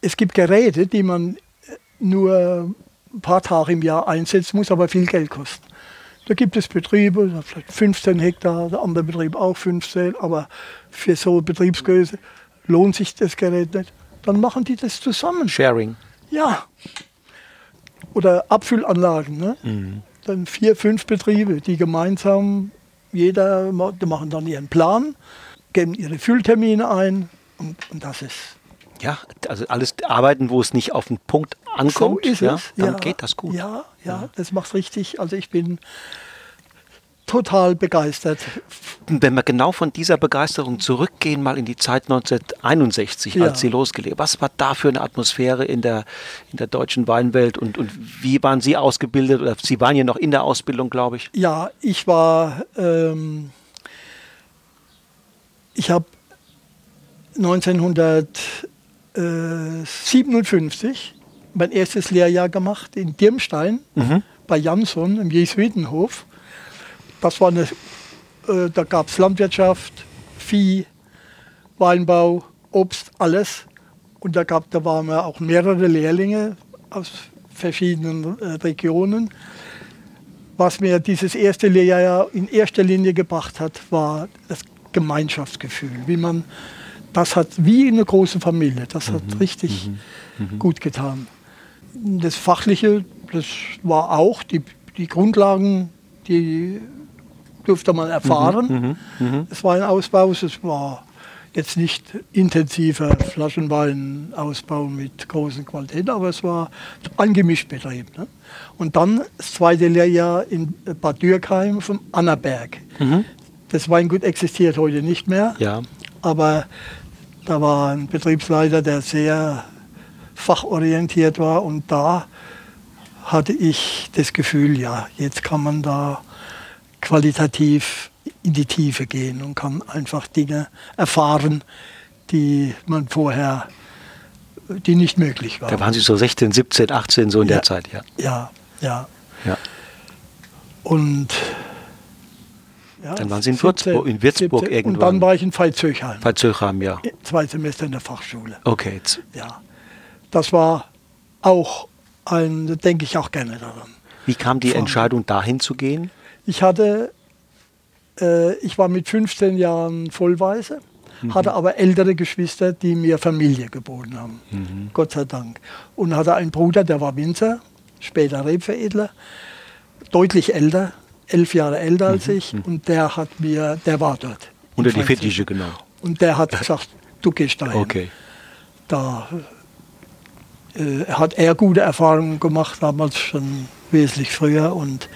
es gibt Geräte, die man äh, nur ein paar Tage im Jahr einsetzen muss, aber viel Geld kosten. Da gibt es Betriebe, vielleicht 15 Hektar, der andere Betrieb auch 15, aber für so Betriebsgröße lohnt sich das Gerät nicht. Dann machen die das zusammen. Sharing. Ja. Oder Abfüllanlagen. Ne? Dann vier, fünf Betriebe, die gemeinsam, jeder die machen dann ihren Plan, geben ihre Fülltermine ein und, und das ist. Ja, also alles arbeiten, wo es nicht auf den Punkt ankommt, so ja, dann ja. geht das gut. Ja, ja, das macht richtig. Also ich bin total begeistert. Wenn wir genau von dieser Begeisterung zurückgehen, mal in die Zeit 1961, Ja. als Sie losgelegt was war da für eine Atmosphäre in der, in der deutschen Weinwelt und, und wie waren Sie ausgebildet? Oder Sie waren ja noch in der Ausbildung, glaube ich. Ja, ich war, ähm, ich habe 1957 mein erstes Lehrjahr gemacht in Dirmstein bei Jansson im Jesuitenhof. Das war eine, äh, da gab es Landwirtschaft, Vieh, Weinbau, Obst, alles. Und da, gab, da waren wir auch mehrere Lehrlinge aus verschiedenen äh, Regionen. Was mir dieses erste Lehrjahr in erster Linie gebracht hat, war das Gemeinschaftsgefühl. Wie man, das hat wie eine große Familie. Das hat richtig gut getan. Das Fachliche, das war auch die, die Grundlagen, die durfte man erfahren. Es war ein Ausbau, es war jetzt nicht intensiver Flaschenweinausbau mit großen Qualitäten, aber es war ein Gemischtbetrieb. Ne? Und dann das zweite Lehrjahr in Bad Dürkheim vom Annaberg. Das Weingut existiert heute nicht mehr, Ja. aber da war ein Betriebsleiter, der sehr fachorientiert war und da hatte ich das Gefühl, ja, jetzt kann man da qualitativ in die Tiefe gehen und kann einfach Dinge erfahren, die man vorher, die nicht möglich waren. Da waren Sie so 16, 17, 18, so in Ja. der Zeit, ja. ja, ja. ja. Und ja, Dann waren Sie in Würzburg- in Würzburg 17, irgendwann. Und dann war ich in Veitshöchheim, Bei Zöchheim, ja. zwei Semester in der Fachschule. Okay. jetzt- Ja, das war auch ein, denke ich auch gerne daran. Wie kam die Von- Entscheidung, dahin zu gehen? Ich hatte, äh, ich war mit 15 Jahren Vollweise, hatte aber ältere Geschwister, die mir Familie geboten haben. Gott sei Dank. Und hatte einen Bruder, der war Winzer, später Rebveredler, deutlich älter, elf Jahre älter als ich. Und der hat mir, der war dort. Unter die. Fittiche genommen. Und der hat gesagt, du gehst dahin. Okay. Da äh, hat er gute Erfahrungen gemacht, damals schon wesentlich früher. Und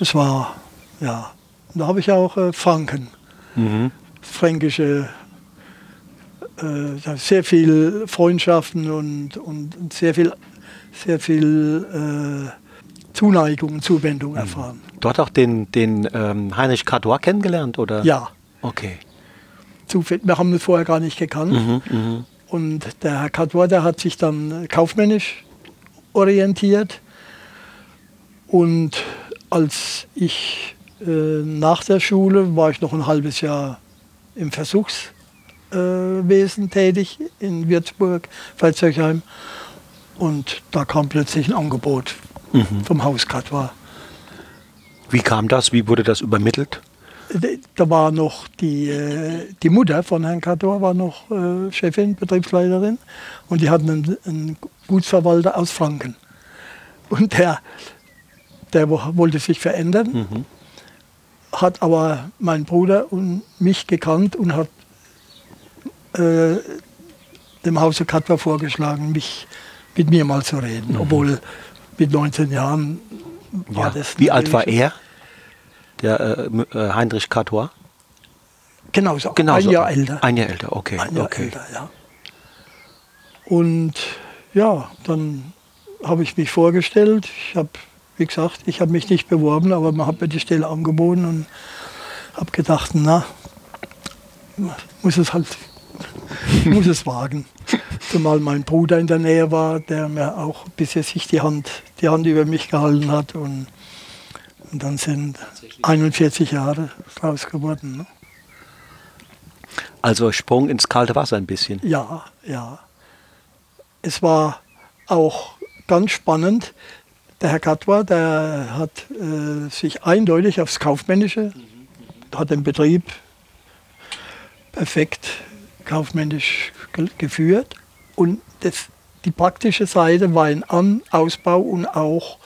es war, ja, da habe ich auch äh, Franken, Mhm. fränkische, äh, sehr viel Freundschaften und, und, und sehr viel sehr viel äh, Zuneigung und Zuwendung Mhm. erfahren. Dort auch den, den ähm, Heinrich Catois kennengelernt, oder? Ja, Okay. zufällig. Wir haben uns vorher gar nicht gekannt. Mhm, mhm. Und der Herr Catois, der hat sich dann kaufmännisch orientiert. Und als ich äh, nach der Schule war ich noch ein halbes Jahr im Versuchswesen äh, tätig in Würzburg, Veitshöchheim. Und da kam plötzlich ein Angebot Mhm. vom Haus Catois. Wie kam das? Wie wurde das übermittelt? Da war noch die, äh, die Mutter von Herrn Catois war noch äh, Chefin, Betriebsleiterin und die hatten einen, einen Gutsverwalter aus Franken. Und der, der wo- wollte sich verändern, hat aber meinen Bruder und mich gekannt und hat äh, dem Hause Catois vorgeschlagen, mich mit mir mal zu reden. Obwohl mit 19 Jahren war Ja. das. Wie alt war er? Der äh, äh, Heinrich Catois? Genauso, Genauso. ein Jahr älter. Ein Jahr älter, okay. Ein Jahr okay. älter, ja. Und ja, dann habe ich mich vorgestellt. Ich habe, wie gesagt, ich habe mich nicht beworben, aber man hat mir die Stelle angeboten und habe gedacht, na, muss es halt, ich muss es wagen. Zumal mein Bruder in der Nähe war, der mir auch bis jetzt sich die Hand, die Hand über mich gehalten hat und, und dann sind 41 Jahre draus geworden. Ne? Also Sprung ins kalte Wasser ein bisschen. Ja, ja. Es war auch ganz spannend. Der Herr Katwa, der hat äh, sich eindeutig aufs Kaufmännische, hat den Betrieb perfekt kaufmännisch ge geführt. Und das, die praktische Seite war ein An Ausbau und auch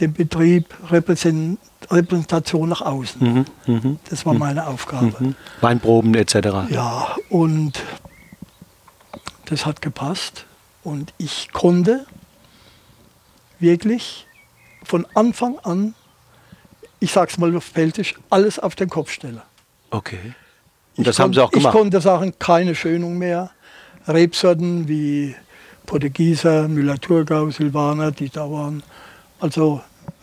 den Betrieb Repräsent Repräsentation nach außen. Mhm, mhm, Das war meine Aufgabe. mhm. Weinproben etc. Ja, und das hat gepasst. Und ich konnte wirklich von Anfang an, ich sag's mal auf Peltisch, alles auf den Kopf stellen. Okay. Ich Und das haben Sie auch gemacht? Ich konnte sagen, keine Schönung mehr. Rebsorten wie Portugieser, Müller-Thurgau, Silvaner, die da waren. Also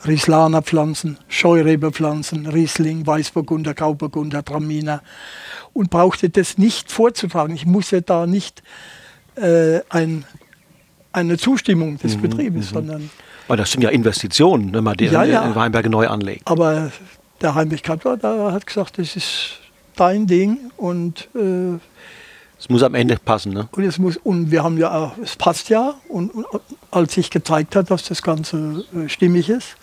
Rieslaner Pflanzen, Scheurebe-Pflanzen, Riesling, Weißburgunder, Grauburgunder, Traminer. Und brauchte das nicht vorzutragen. Ich musste da nicht äh, ein, eine Zustimmung des Mhm, Betriebes, sondern Weil das sind ja Investitionen, wenn man die Ja, ja. in Weinberge neu anlegt. Aber der Heinrich Katwa, der hat gesagt, das ist dein Ding und, äh, Es muss am Ende passen, ne? und es muss und wir haben ja auch, es passt ja und, und als sich gezeigt hat, dass das Ganze äh, stimmig ist,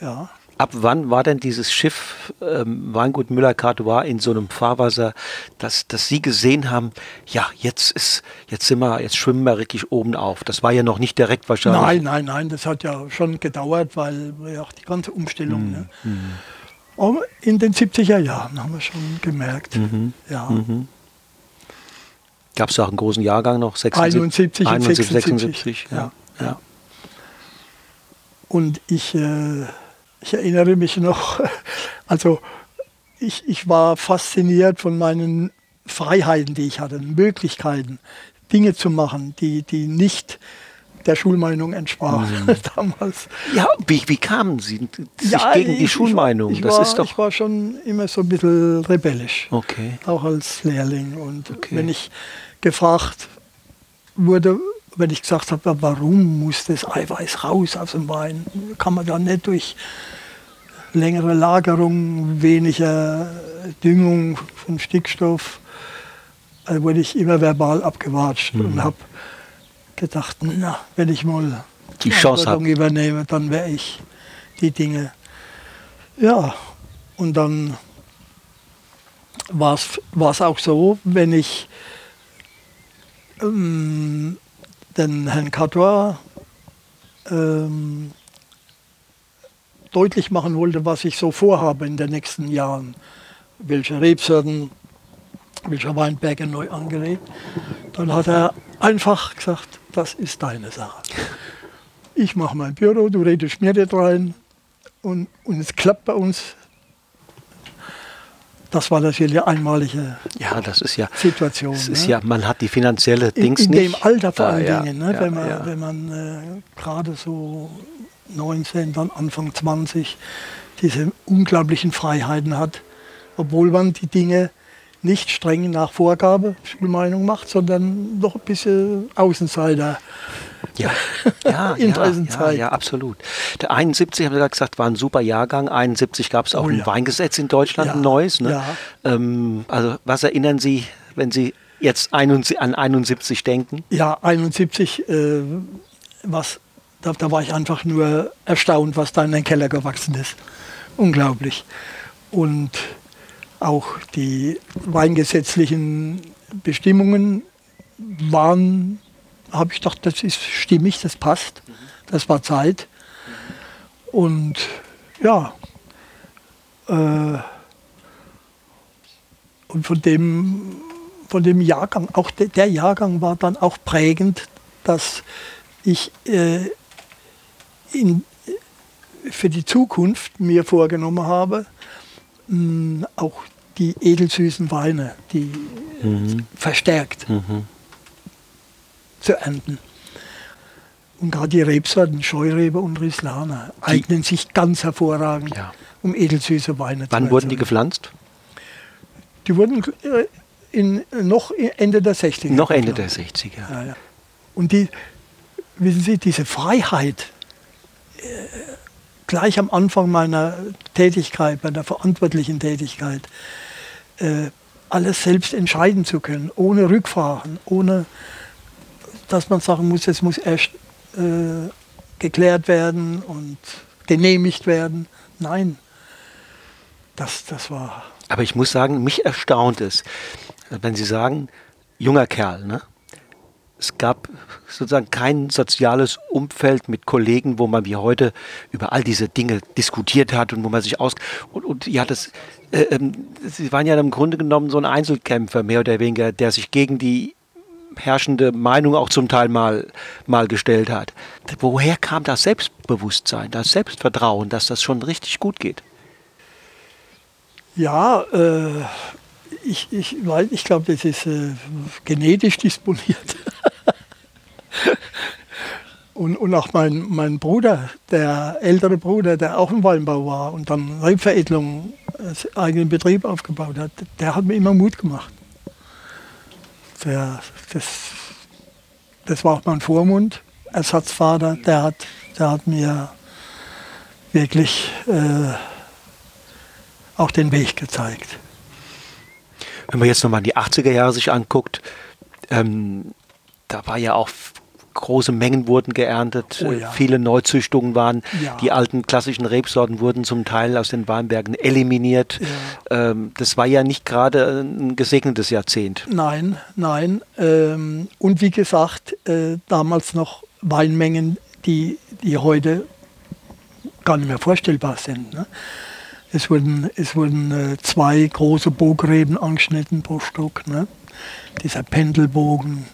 ja, Ab wann war denn dieses Schiff ähm, Weingut Müller-Catois in so einem Fahrwasser, dass, dass Sie gesehen haben, ja, jetzt ist, jetzt sind wir, jetzt schwimmen wir richtig oben auf. Das war ja noch nicht direkt wahrscheinlich. Nein, nein, nein, das hat ja schon gedauert, weil ja auch die ganze Umstellung. Ne? Aber in den 70er Jahren haben wir schon gemerkt, ja. Gab es auch einen großen Jahrgang noch? 71 und 71, 76, 76, ja. ja. ja. Und ich, äh, ich erinnere mich noch, also ich, ich war fasziniert von meinen Freiheiten, die ich hatte, Möglichkeiten, Dinge zu machen, die, die nicht der Schulmeinung entsprachen damals. Ja, wie, wie kamen Sie sich Ja, gegen die ich- Schulmeinung? Ich, das war, ist doch. ich war schon immer so ein bisschen rebellisch, okay. auch als Lehrling. Und Okay. wenn ich gefragt wurde, wenn ich gesagt habe, warum muss das Eiweiß raus aus dem Wein, kann man da nicht durch längere Lagerung, weniger Düngung von Stickstoff, da wurde ich immer verbal abgewatscht Mhm. und habe gedacht, na, wenn ich mal Die Chance Verantwortung übernehme, dann wäre ich die Dinge. Ja, und dann war es auch so, wenn ich ähm, den Herrn Catois ähm, deutlich machen wollte, was ich so vorhabe in den nächsten Jahren, welche Rebsorten, welcher Weinberge neu angelegt, dann hat er einfach gesagt, das ist deine Sache. Ich mache mein Büro, du redest mir nicht rein und, und es klappt bei uns. das war natürlich eine einmalige ja, das ist ja, Situation. Das ne? ist ja, man hat die finanzielle Dings in, in nicht. dem Alter vor allen ja, Dingen, ne? ja, wenn man, ja. wenn man äh, gerade so 19, dann Anfang 20 diese unglaublichen Freiheiten hat, obwohl man die Dinge nicht streng nach Vorgabe, Schulmeinung macht, sondern noch ein bisschen Außenseiter. Ja, ja, In ja, ja, absolut. Der 71, haben wir gesagt, war ein super Jahrgang. 71 gab es auch Oh ein ja. Weingesetz in Deutschland, ein neues. Ne? Ähm, also was erinnern Sie, wenn Sie jetzt 71, an 71 denken? Ja, 71, äh, was, da, da war ich einfach nur erstaunt, was da in den Keller gewachsen ist. Unglaublich. Und auch die weingesetzlichen Bestimmungen waren, habe ich gedacht, das ist stimmig, das passt. Das war Zeit. Und ja, äh, und von dem, von dem Jahrgang, auch de, der Jahrgang war dann auch prägend, dass ich äh, in, für die Zukunft mir vorgenommen habe, mh, auch die edelsüßen Weine, die verstärkt zu ernten. Und gerade die Rebsorten, Scheurebe und Rislana, eignen sich ganz hervorragend, Ja. um edelsüße Weine Wann zu wurden die gepflanzt? Die wurden äh, in, noch Ende der 60er. Noch Ende der gepflanzt. 60er. Ja, ja. Und die, wissen Sie, diese Freiheit, äh, gleich am Anfang meiner Tätigkeit, meiner verantwortlichen Tätigkeit, äh, alles selbst entscheiden zu können, ohne Rückfragen, ohne dass man sagen muss, es muss erst äh, geklärt werden und genehmigt werden. Nein, das, das war Aber ich muss sagen, mich erstaunt es, wenn Sie sagen, junger Kerl, ne? Es gab sozusagen kein soziales Umfeld mit Kollegen, wo man wie heute über all diese Dinge diskutiert hat und wo man sich aus und, und ja, das, äh, ähm, Sie waren ja im Grunde genommen so ein Einzelkämpfer mehr oder weniger, der sich gegen die herrschende Meinung auch zum Teil mal, mal gestellt hat. Woher kam das Selbstbewusstsein, das Selbstvertrauen, dass das schon richtig gut geht? Ja, äh, ich, ich, ich glaube, das ist äh, genetisch disponiert. und, und auch mein, mein Bruder, der ältere Bruder, der auch im Weinbau war und dann Rebveredelung, äh, eigenen Betrieb aufgebaut hat, der hat mir immer Mut gemacht. Der, das, das war auch mein Vormund, Ersatzvater, der hat, der hat mir wirklich äh, auch den Weg gezeigt. Wenn man jetzt nochmal die 80er Jahre sich anguckt, ähm, da war ja auch große Mengen wurden geerntet, Oh äh, ja. viele Neuzüchtungen waren, Ja. die alten klassischen Rebsorten wurden zum Teil aus den Weinbergen eliminiert. Ähm, das war ja nicht gerade ein gesegnetes Jahrzehnt. Nein, nein. Ähm, und wie gesagt, äh, damals noch Weinmengen, die, die heute gar nicht mehr vorstellbar sind. Ne? Es wurden, es wurden äh, zwei große Bogreben angeschnitten pro Stock. Ne? Dieser Pendelbogen.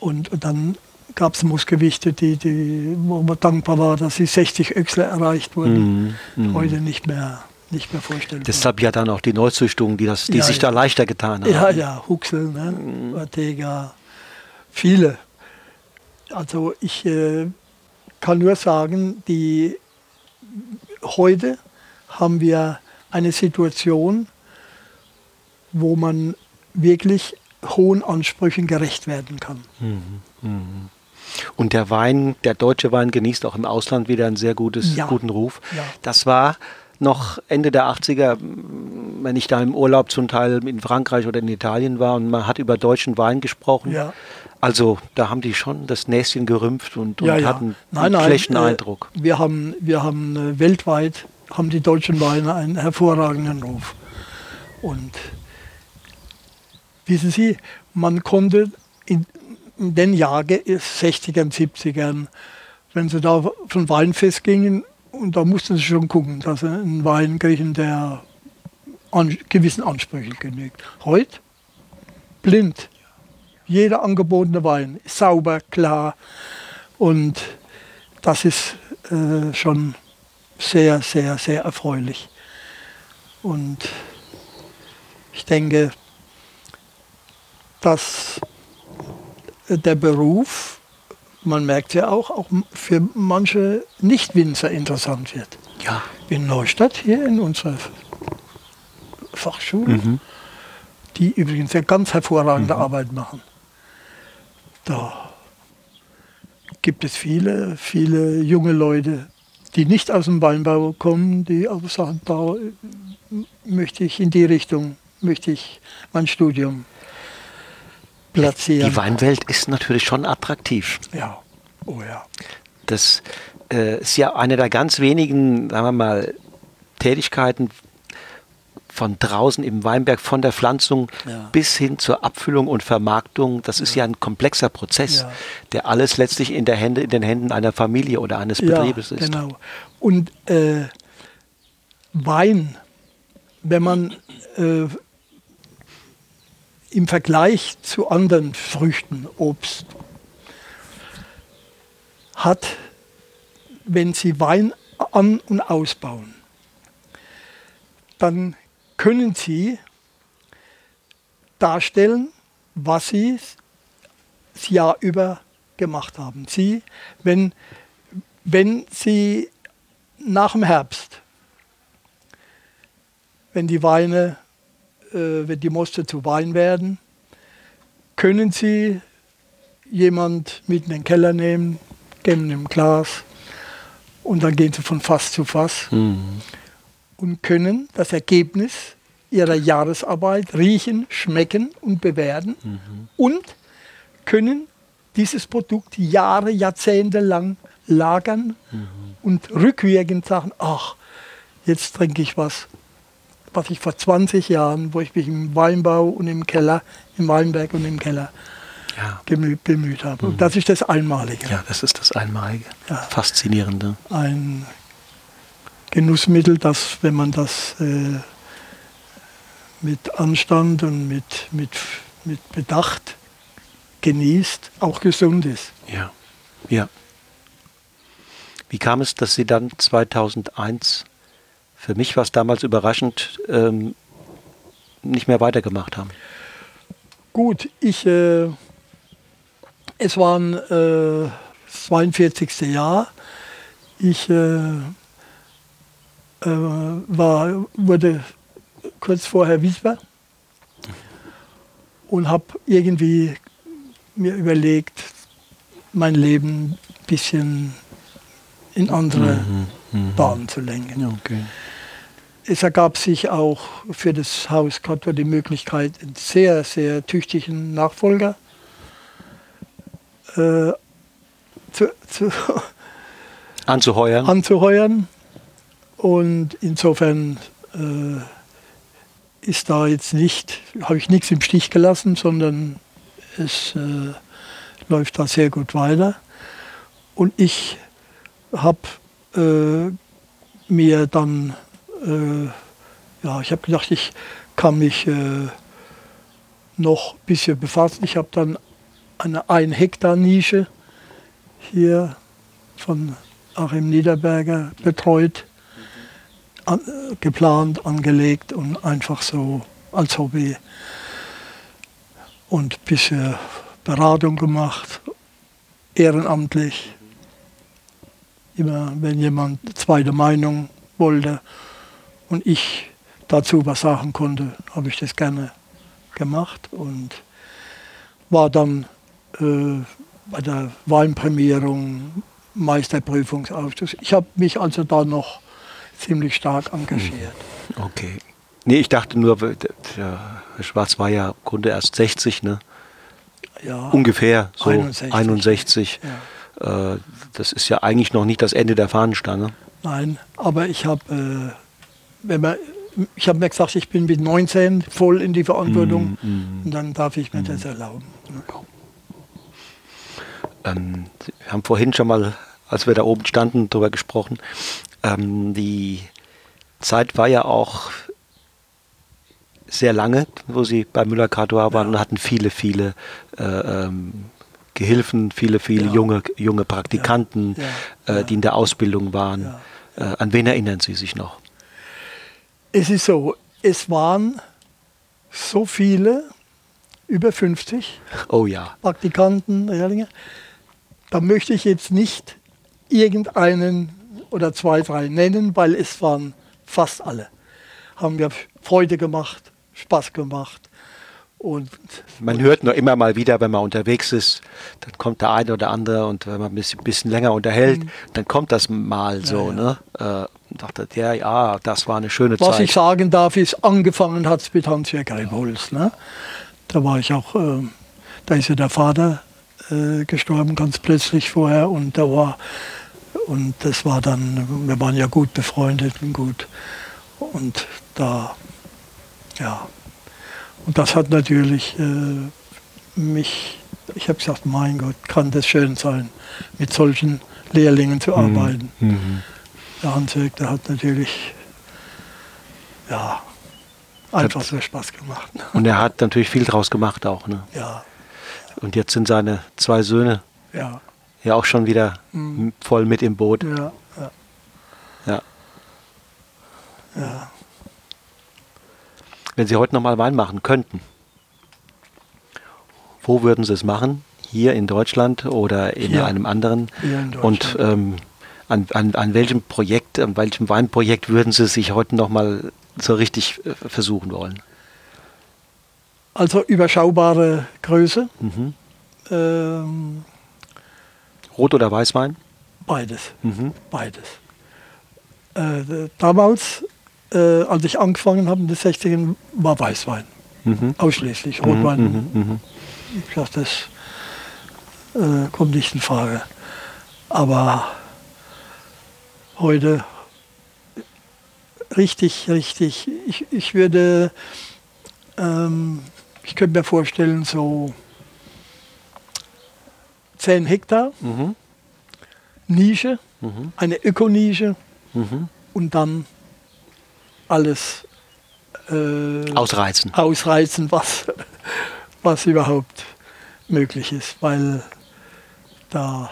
Und, und dann gab es Mussgewichte, die, die, wo man dankbar war, dass die 60 Öchsle erreicht wurden. Heute nicht mehr, nicht mehr vorstellbar. Deshalb ja dann auch die Neuzüchtungen, die, das, die Ja, sich ja. da leichter getan haben. Ja, ja, Huxel, ne? Ortega, viele. Also ich äh, kann nur sagen, die heute haben wir eine Situation, wo man wirklich hohen Ansprüchen gerecht werden kann. Und der Wein, der deutsche Wein genießt auch im Ausland wieder einen sehr gutes, Ja. guten Ruf. Ja. Das war noch Ende der 80er, m, wenn ich da im Urlaub zum Teil in Frankreich oder in Italien war und man hat über deutschen Wein gesprochen. Ja. Also da haben die schon das Näschen gerümpft und, und hatten Nein, einen nein, schlechten äh, Eindruck. Wir haben, wir haben äh, weltweit haben die deutschen Weine einen hervorragenden Ruf. Und wissen Sie, man konnte in, in den Jahren, 60ern, 70ern, wenn sie da von Weinfest gingen, und da mussten sie schon gucken, dass sie einen Wein kriegen, der an, gewissen Ansprüchen genügt. Heute blind. Jeder angebotene Wein ist sauber, klar und das ist äh, schon sehr, sehr, sehr erfreulich. Und ich denke, dass der Beruf, man merkt ja auch, auch für manche Nicht-Winzer interessant wird. Ja. In Neustadt, hier in unserer Fachschule, mhm. die übrigens eine ganz hervorragende mhm. Arbeit machen. Da gibt es viele, viele junge Leute, die nicht aus dem Weinbau kommen, die aber sagen, da möchte ich in die Richtung, möchte ich mein Studium platzieren. Die Weinwelt ist natürlich schon attraktiv. Ja, oh ja. Das äh, ist ja eine der ganz wenigen, sagen wir mal, Tätigkeiten, von draußen im Weinberg, von der Pflanzung ja. bis hin zur Abfüllung und Vermarktung. Das ist ja ein komplexer Prozess, ja. der alles letztlich in, der Hände, in den Händen einer Familie oder eines Betriebes ja, ist. Genau. Und äh, Wein, wenn man äh, im Vergleich zu anderen Früchten, Obst, hat, wenn Sie Wein an- und ausbauen, dann können Sie darstellen, was Sie das Jahr über gemacht haben. Sie, wenn, wenn Sie nach dem Herbst, wenn die Weine, wenn die Moste zu Wein werden, können Sie jemand mit in den Keller nehmen, geben im Glas und dann gehen Sie von Fass zu Fass. Mhm und können das Ergebnis ihrer Jahresarbeit riechen, schmecken und bewerten mhm. und können dieses Produkt Jahre, Jahrzehnte lang lagern mhm. und rückwirkend sagen, ach, jetzt trinke ich was, was ich vor 20 Jahren, wo ich mich im Weinbau und im Keller, im Weinberg und im Keller ja. bemüht habe. Mhm. Und das ist das Einmalige. Ja, das ist das Einmalige. Ja. Faszinierende. Ein Genussmittel, das, wenn man das äh, mit Anstand und mit, mit, mit Bedacht genießt, auch gesund ist. Ja, ja. Wie kam es, dass Sie dann 2001, für mich war es damals überraschend, ähm, nicht mehr weitergemacht haben? Gut, ich, äh, es war ein äh, 42. Jahr. Ich äh, äh, war, wurde kurz vorher Witwer und habe irgendwie mir überlegt, mein Leben ein bisschen in andere mhm, mhm. Bahnen zu lenken. Okay. Es ergab sich auch für das Haus Kator die Möglichkeit, einen sehr, sehr tüchtigen Nachfolger äh, zu, zu anzuheuern. anzuheuern. Und insofern äh, ist da jetzt nicht, habe ich nichts im Stich gelassen, sondern es äh, läuft da sehr gut weiter. Und ich habe äh, mir dann, ja, ich habe gedacht, ich kann mich äh, noch ein bisschen befassen. Ich habe dann eine 1 Hektar Nische hier von Achim Niederberger betreut an, geplant, angelegt und einfach so als Hobby. Und ein bisschen Beratung gemacht, ehrenamtlich. Immer wenn jemand zweite Meinung wollte und ich dazu was sagen konnte, habe ich das gerne gemacht und war dann äh, bei der Weinprämierung Meisterprüfungsausschuss. Ich habe mich also da noch ziemlich stark engagiert. Hm. Okay. Nee, ich dachte nur, Herr Schwarz war ja im Grunde erst 60, ne? Ja. Ungefähr, so 61. 61. Ja. Äh, das ist ja eigentlich noch nicht das Ende der Fahnenstange. Nein, aber ich habe, äh, wenn man, ich habe mir gesagt, ich bin mit 19 voll in die Verantwortung mm, mm, und dann darf ich mir mm. das erlauben. Ähm, wir haben vorhin schon mal, als wir da oben standen, darüber gesprochen, ähm, die Zeit war ja auch sehr lange, wo sie bei Müller Cardois waren ja. und hatten viele, viele äh, ähm, Gehilfen, viele, viele ja. junge, junge Praktikanten, ja. Äh, die in der Ausbildung waren. Äh, an wen erinnern Sie sich noch? Es ist so, es waren so viele, über 50 Oh ja. Praktikanten, Lehrlinge. Da möchte ich jetzt nicht irgendeinen oder zwei, drei nennen, weil es waren fast alle. Haben mir Freude gemacht, Spaß gemacht. Und Man hört nur immer mal wieder, wenn man unterwegs ist, dann kommt der eine oder andere und wenn man ein bisschen, bisschen länger unterhält, dann kommt das mal so, Mhm. Ja, ja. ne? Äh, dachte der, ja, das war eine schöne was Zeit. ich sagen darf, ist, angefangen hat es mit Hans-Jörg Rebholz. Ne? Da war ich auch, äh, da ist ja der Vater äh, gestorben ganz plötzlich vorher und da war, und das war dann, wir waren ja gut befreundet und gut. Und da, ja, und das hat natürlich äh, mich, ich habe gesagt, mein Gott, kann das schön sein, mit solchen Lehrlingen zu arbeiten. Mhm. Der Hans-Jörg, der hat natürlich, ja, einfach so Spaß gemacht. Und er hat natürlich viel draus gemacht auch. Ne? Ja, Und jetzt sind seine zwei Söhne ja, ja auch schon wieder Mhm. voll mit im Boot. ja, ja, Ja. ja. Wenn Sie heute nochmal Wein machen könnten, wo würden Sie es machen? Hier in Deutschland oder in Hier. einem anderen? Hier in Und ähm, an, an, an welchem Projekt, an welchem Weinprojekt würden Sie sich heute nochmal so richtig äh, versuchen wollen? Also überschaubare Größe, Mhm. ähm, Rot- oder Weißwein? beides, Mhm. beides. Äh, damals, äh, als ich angefangen habe in den 60ern, war Weißwein, Mhm. ausschließlich. Rotwein, Mhm. Mhm. ich sag, das äh, kommt nicht in Frage. Aber heute richtig, richtig, ich, ich würde, ähm, ich könnte mir vorstellen, so 10 Hektar Mhm. Nische, Mhm. eine Ökonische Mhm. und dann alles äh, Ausreizen. ausreizen, was, was überhaupt möglich ist, weil da,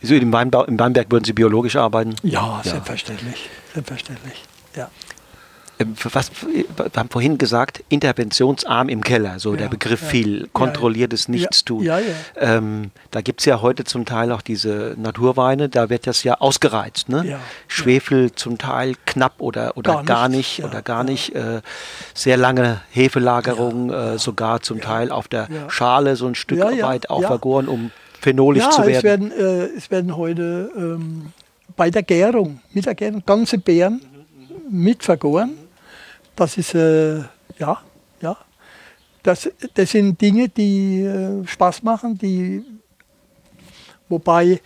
Wieso im, Weinbau, Im Weinberg würden Sie biologisch arbeiten? ja, Ja. selbstverständlich, selbstverständlich, ja. Ähm, Was, wir haben vorhin gesagt, interventionsarm im Keller, so der Ja, Begriff ja. viel, kontrolliertes ja. Nichtstun. Ja. Ähm, da gibt es ja heute zum Teil auch diese Naturweine, da wird das ja ausgereizt. Ne? Schwefel zum Teil knapp oder, oder gar, nicht, oder gar nicht. Äh, sehr lange Hefelagerung, äh, sogar zum Teil auf der. Schale so ein Stück weit auch vergoren, um phenolisch zu es werden. werden, äh, es werden heute ähm, bei der Gärung, mit der Gärung, ganze Beeren mit vergoren. Das ist, äh, ja, ja. Das, das sind Dinge, die äh, Spaß machen, die, wobei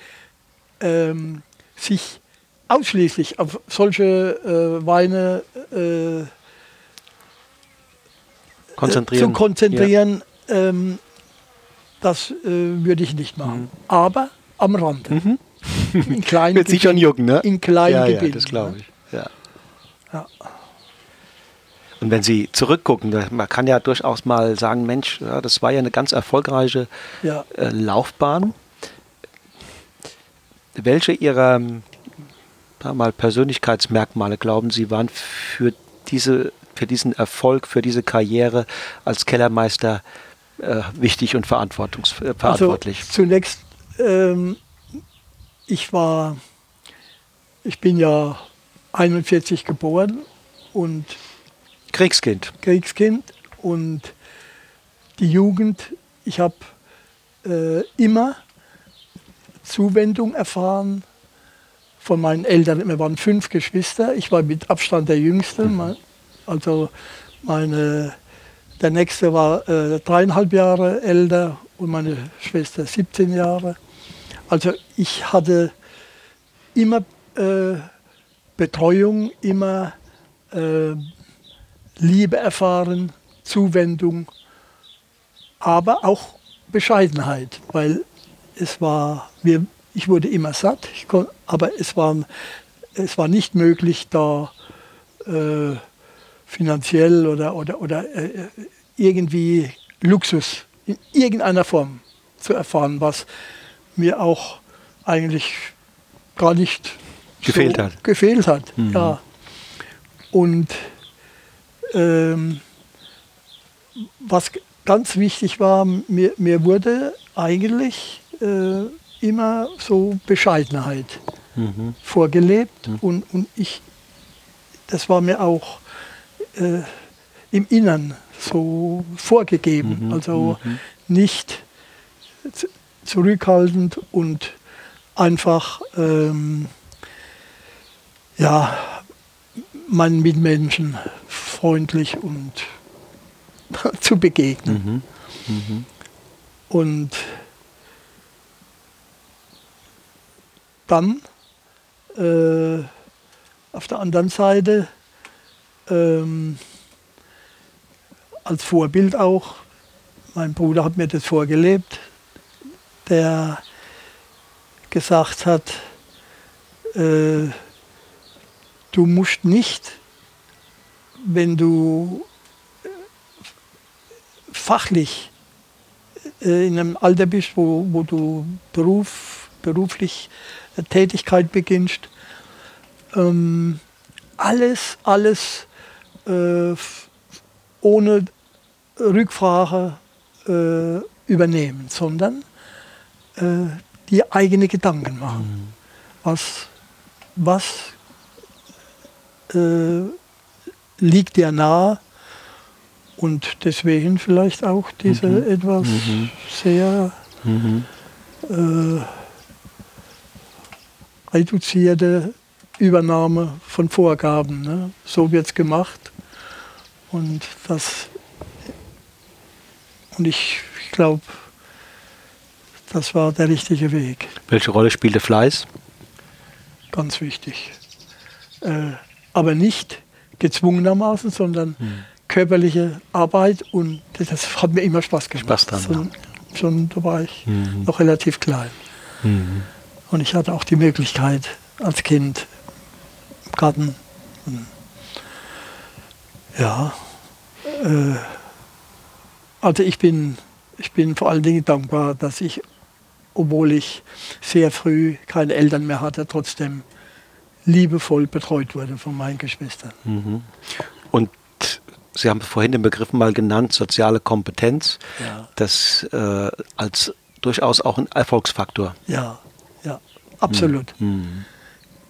ähm, sich ausschließlich auf solche äh, Weine äh, konzentrieren. zu konzentrieren, ähm, das äh, würde ich nicht machen. Aber am Rand. In kleinen Mhm. Wird sich schon Gebieten. jucken, ne? In kleinen ja, ja, Gebieten, das glaube ne? ich. Ja. Ja. Und wenn Sie zurückgucken, man kann ja durchaus mal sagen, Mensch, ja, das war ja eine ganz erfolgreiche Ja. äh, Laufbahn. Welche Ihrer ähm, mal, Persönlichkeitsmerkmale glauben Sie waren für, diese, für diesen Erfolg, für diese Karriere als Kellermeister äh, wichtig und verantwortungs äh, verantwortlich? Also zunächst, ähm, ich war, ich bin ja 41 geboren und Kriegskind. Kriegskind und die Jugend, ich habe äh, immer Zuwendung erfahren von meinen Eltern. Wir waren fünf Geschwister, ich war mit Abstand der Jüngste. Mein- Also meine, der nächste war äh, dreieinhalb Jahre älter und meine Schwester 17 Jahre. Also ich hatte immer äh, Betreuung, immer äh, Liebe erfahren, Zuwendung, aber auch Bescheidenheit, weil es war, wir, ich wurde immer satt, kon, aber es war, es war nicht möglich, da äh, finanziell oder, oder, oder äh, irgendwie Luxus in irgendeiner Form zu erfahren, was mir auch eigentlich gar nicht Gefehlt hat. Gefehlt hat, Mhm. ja. Und ähm, was ganz wichtig war, mir, mir wurde eigentlich äh, immer so Bescheidenheit mhm. vorgelebt mhm. Und, und ich, das war mir auch äh, im Innern so vorgegeben. Mhm. Also mhm. nicht zurückhaltend und einfach ähm, ja, meinen Mitmenschen freundlich und zu begegnen. Mhm. Mhm. Und dann äh, auf der anderen Seite ähm, als Vorbild auch, mein Bruder hat mir das vorgelebt, der gesagt hat, äh, du musst nicht, wenn du äh, fachlich äh, in einem Alter bist, wo, wo du Beruf, beruflich Tätigkeit beginnst, ähm, alles, alles äh, ohne Rückfrage äh, übernehmen, sondern äh, die eigene Gedanken machen. Mhm. Was, was äh, liegt dir nahe und deswegen vielleicht auch diese mhm. etwas mhm. sehr mhm. Äh, reduzierte Übernahme von Vorgaben. Ne? So wird es gemacht. Und, das, und ich, ich glaube, das war der richtige Weg. Welche Rolle spielte Fleiß? Ganz wichtig. Äh, aber nicht gezwungenermaßen, sondern hm. körperliche Arbeit und das hat mir immer Spaß gemacht. Spaß dran, schon, ja. schon da war ich mhm. noch relativ klein. Mhm. Und ich hatte auch die Möglichkeit als Kind im Garten. Ja, äh, also ich bin, ich bin vor allen Dingen dankbar, dass ich, obwohl ich sehr früh keine Eltern mehr hatte, trotzdem liebevoll betreut wurde von meinen Geschwistern. Mhm. Und Sie haben vorhin den Begriff mal genannt, soziale Kompetenz, ja. das äh, als durchaus auch ein Erfolgsfaktor. Ja, ja, absolut. Mhm.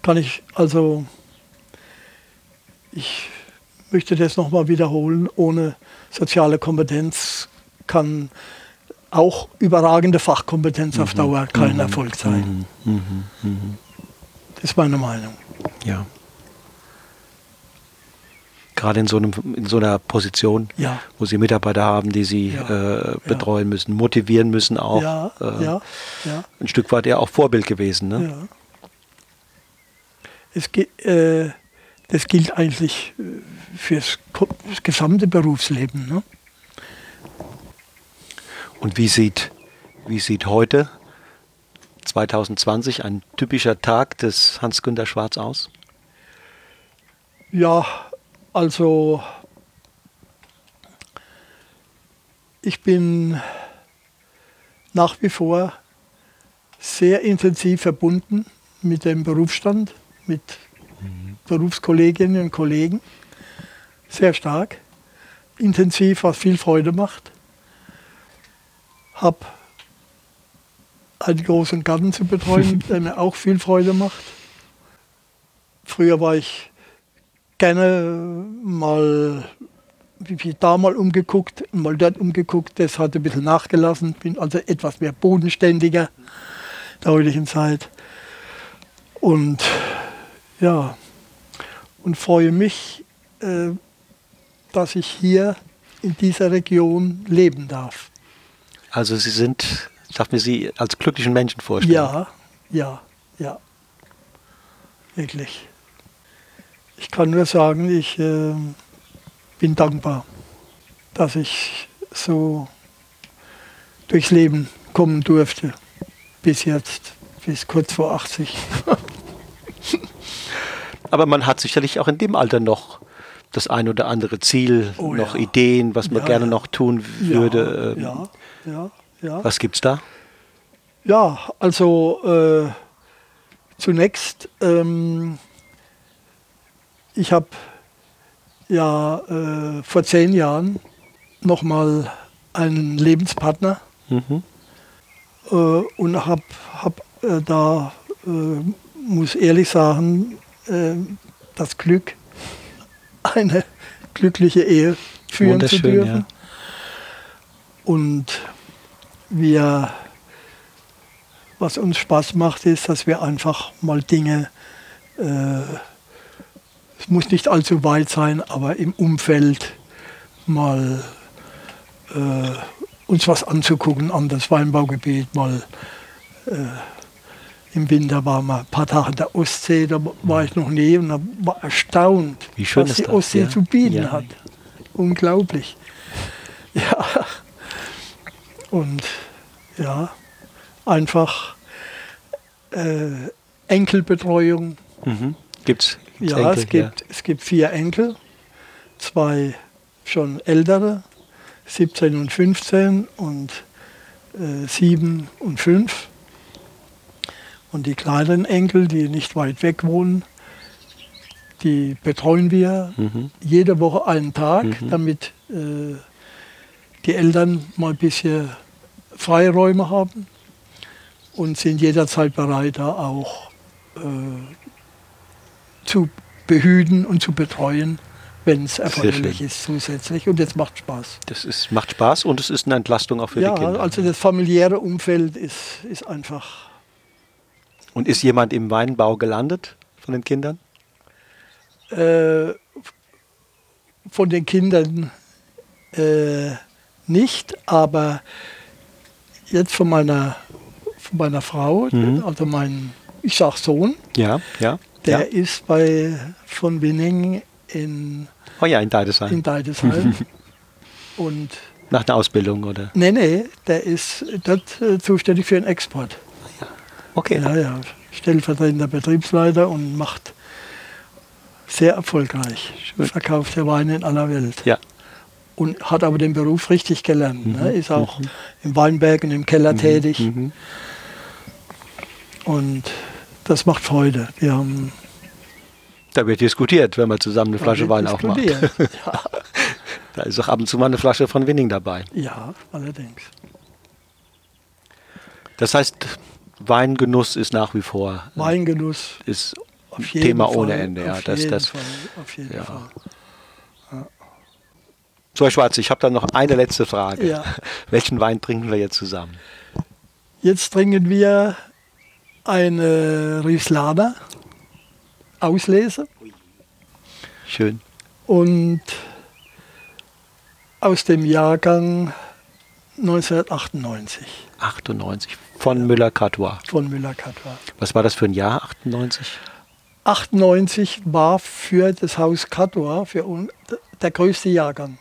Kann ich, also, ich möchte das nochmal wiederholen, ohne soziale Kompetenz kann auch überragende Fachkompetenz mhm. auf Dauer kein mhm. Erfolg sein. Mhm. mhm. mhm. Das ist meine Meinung. Ja. Gerade in so, einem, in so einer Position, ja. wo Sie Mitarbeiter haben, die Sie ja. äh, betreuen ja. müssen, motivieren müssen auch. Äh. Ein Stück weit ja auch Vorbild gewesen. Ne? Es, äh, das gilt eigentlich äh, fürs das gesamte Berufsleben. Ne? Und wie sieht, wie sieht heute 2020 ein typischer Tag des Hans-Günter Schwarz aus? Ja, also ich bin nach wie vor sehr intensiv verbunden mit dem Berufsstand, mit. Berufskolleginnen und Kollegen. Sehr stark, intensiv, was viel Freude macht. Habe einen großen Garten zu betreuen, der mir auch viel Freude macht. Früher war ich gerne mal wie da mal umgeguckt, mal dort umgeguckt. Das hat ein bisschen nachgelassen. Bin also etwas mehr bodenständiger der heutigen Zeit. Und ja, und freue mich, äh, dass ich hier in dieser Region leben darf. Also Sie sind darf mir Sie als glücklichen Menschen vorstellen. Ja, ja, ja. Wirklich. Ich kann nur sagen, ich äh, bin dankbar, dass ich so durchs Leben kommen durfte. Bis jetzt, bis kurz vor 80. Aber man hat sicherlich auch in dem Alter noch das ein oder andere Ziel, oh, noch ja. Ideen, was man ja, gerne ja. noch tun würde. Ja, ja, ja. Was gibt's da? Ja, also äh, zunächst, ähm, ich habe ja äh, vor zehn Jahren nochmal einen Lebenspartner Mhm. äh, und habe hab, äh, da, äh, muss ehrlich sagen, äh, das Glück, eine glückliche Ehe führen zu dürfen. ja. Und wir, was uns Spaß macht, ist, dass wir einfach mal Dinge, äh, es muss nicht allzu weit sein, aber im Umfeld mal äh, uns was anzugucken an das Weinbaugebiet, mal äh, im Winter waren wir ein paar Tage in der Ostsee, da war ich noch nie und da war erstaunt, was die das, Ostsee ja. zu bieten Ja. hat. Unglaublich. Ja. Und ja, einfach äh, Enkelbetreuung. Mhm. Gibt's, gibt's Ja, Enkel? es, gibt, es gibt vier Enkel, zwei schon ältere, 17 und 15 und äh, 7 und 5. Und die kleinen Enkel, die nicht weit weg wohnen, die betreuen wir Mhm. jede Woche einen Tag, Mhm. damit äh, die Eltern mal ein bisschen Freiräume haben und sind jederzeit bereit, da auch äh, zu behüten und zu betreuen, wenn es erforderlich ist zusätzlich. Und das macht Spaß. Das ist, macht Spaß und es ist eine Entlastung auch für ja, die Kinder. also das familiäre Umfeld ist, ist einfach. und ist jemand im Weinbau gelandet von den Kindern? Äh, von den Kindern äh, nicht, aber jetzt von meiner, von meiner Frau, Mhm. also mein, ich sag Sohn, Ja, ja. der ja. ist bei von Winning in, Oh ja, in Deidesheim. in Deidesheim. Und Nach der Ausbildung, oder? nee, nee, der ist dort äh, zuständig für den Export. Okay. Ja, ja, stellvertretender Betriebsleiter und macht sehr erfolgreich. Schön. Verkauft ja Weine in aller Welt. Ja. Und hat aber den Beruf richtig gelernt. Mhm, Ne? Ist auch im Weinberg und im Keller tätig. Mhm. Und das macht Freude. Wir haben Da wird diskutiert, wenn man zusammen eine Flasche Wein aufmacht. ja, Da ist auch ab und zu mal eine Flasche von Winning dabei. ja, allerdings. Das heißt, Weingenuss ist nach wie vor äh, Weingenuss ist Thema Fall. ohne Ende. Ja, auf, das, jeden das, Fall, auf jeden ja. Fall. So, Herr Schwarz, ich habe da noch eine letzte Frage. Ja. Welchen Wein trinken wir jetzt zusammen? Jetzt trinken wir eine Rieslader Auslese Schön. und aus dem Jahrgang 1998 98 von Müller-Cartois. von Müller-Catois. Was war das für ein Jahr, 98? 98 war für das Haus Catois für der größte Jahrgang.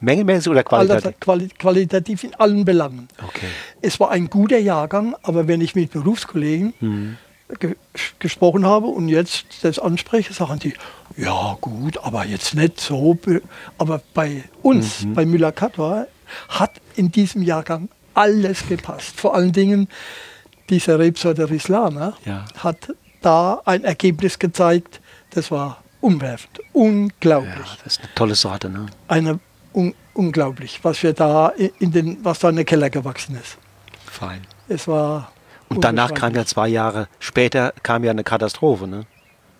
Mengenmäßig oder qualitativ? Quali qualitativ in allen Belangen. Okay. Es war ein guter Jahrgang, aber wenn ich mit Berufskollegen Mhm. ge gesprochen habe und jetzt das anspreche, sagen die, ja gut, aber jetzt nicht so. be- Aber bei uns, Mhm. bei Müller-Catois, hat in diesem Jahrgang alles gepasst. Vor allen Dingen dieser Rebsorte Rislana Ja. hat da ein Ergebnis gezeigt, das war umwerfend, unglaublich. Ja, das ist eine tolle Sorte, ne? Eine, un unglaublich, was wir da in den, was da in den Keller gewachsen ist. Fein. Es war Und danach kam ja zwei Jahre später kam ja eine Katastrophe, ne?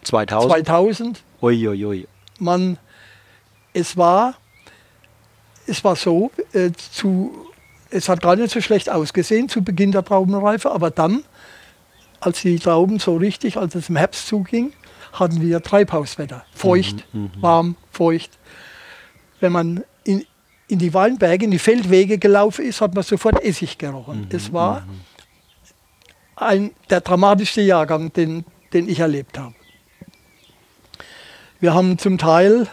2000. 2000 Uiuiui. man, es war, es war so, äh, zu, es hat gar nicht so schlecht ausgesehen zu Beginn der Traubenreife, aber dann, als die Trauben so richtig, als es im Herbst zuging, hatten wir Treibhauswetter. Feucht, warm, feucht. Wenn man in, die Weinberge, in die Feldwege gelaufen ist, hat man sofort Essig gerochen. es war ein, der dramatischste Jahrgang, den, den ich erlebt habe. Wir haben zum Teil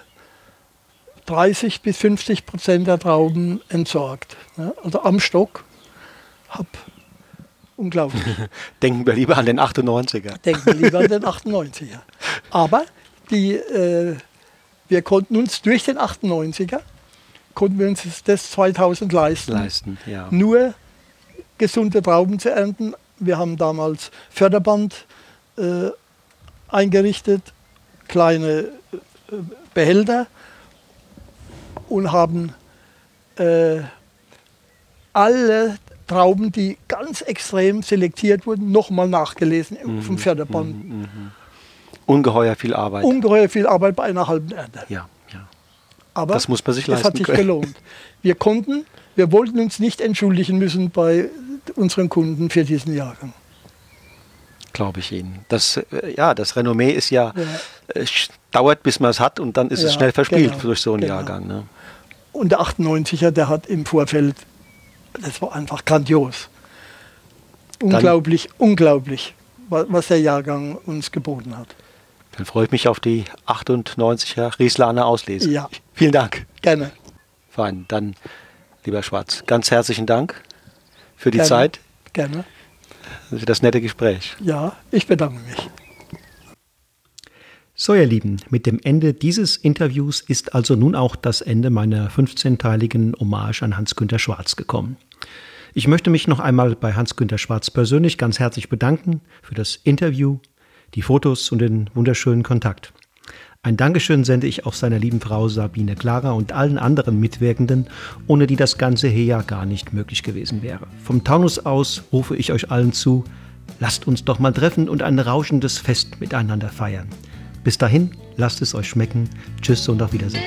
30 bis 50 Prozent der Trauben entsorgt. ne? Also am Stock. Hab unglaublich. Denken wir lieber an den 98er. Denken wir lieber an den 98er. Aber die, äh, wir konnten uns durch den 98er, konnten wir uns das 2000 leisten. Leisten, ja. Nur gesunde Trauben zu ernten. Wir haben damals Förderband äh, eingerichtet, kleine Behälter und haben äh, alle Trauben, die ganz extrem selektiert wurden, nochmal nachgelesen mhm. vom Förderband. Mhm, mhm. Ungeheuer viel Arbeit. Ungeheuer viel Arbeit bei einer halben Ernte. Ja. Aber das muss man sich leisten. Das hat sich können. gelohnt. Wir konnten, wir wollten uns nicht entschuldigen müssen bei unseren Kunden für diesen Jahrgang. Glaube ich Ihnen. Das, äh, ja, das Renommee ist ja, ja. Äh, dauert, bis man es hat und dann ist ja, es schnell verspielt genau, durch so einen genau. Jahrgang. Ne? Und der 98er, der hat im Vorfeld, das war einfach grandios. Unglaublich, dann, unglaublich, was der Jahrgang uns geboten hat. Dann freue ich mich auf die 98er Rieslaner Auslese. Ja. Vielen Dank. Gerne. Fein. Dann, lieber Schwarz, ganz herzlichen Dank für die Gerne. Zeit. Gerne. Für das nette Gespräch. Ja, ich bedanke mich. So, ihr Lieben, mit dem Ende dieses Interviews ist also nun auch das Ende meiner 15-teiligen Hommage an Hans-Günter Schwarz gekommen. Ich möchte mich noch einmal bei Hans-Günter Schwarz persönlich ganz herzlich bedanken für das Interview, die Fotos und den wunderschönen Kontakt. Ein Dankeschön sende ich auch seiner lieben Frau Sabine Clara und allen anderen Mitwirkenden, ohne die das Ganze hier ja gar nicht möglich gewesen wäre. Vom Taunus aus rufe ich euch allen zu, lasst uns doch mal treffen und ein rauschendes Fest miteinander feiern. Bis dahin, lasst es euch schmecken. Tschüss und auf Wiedersehen.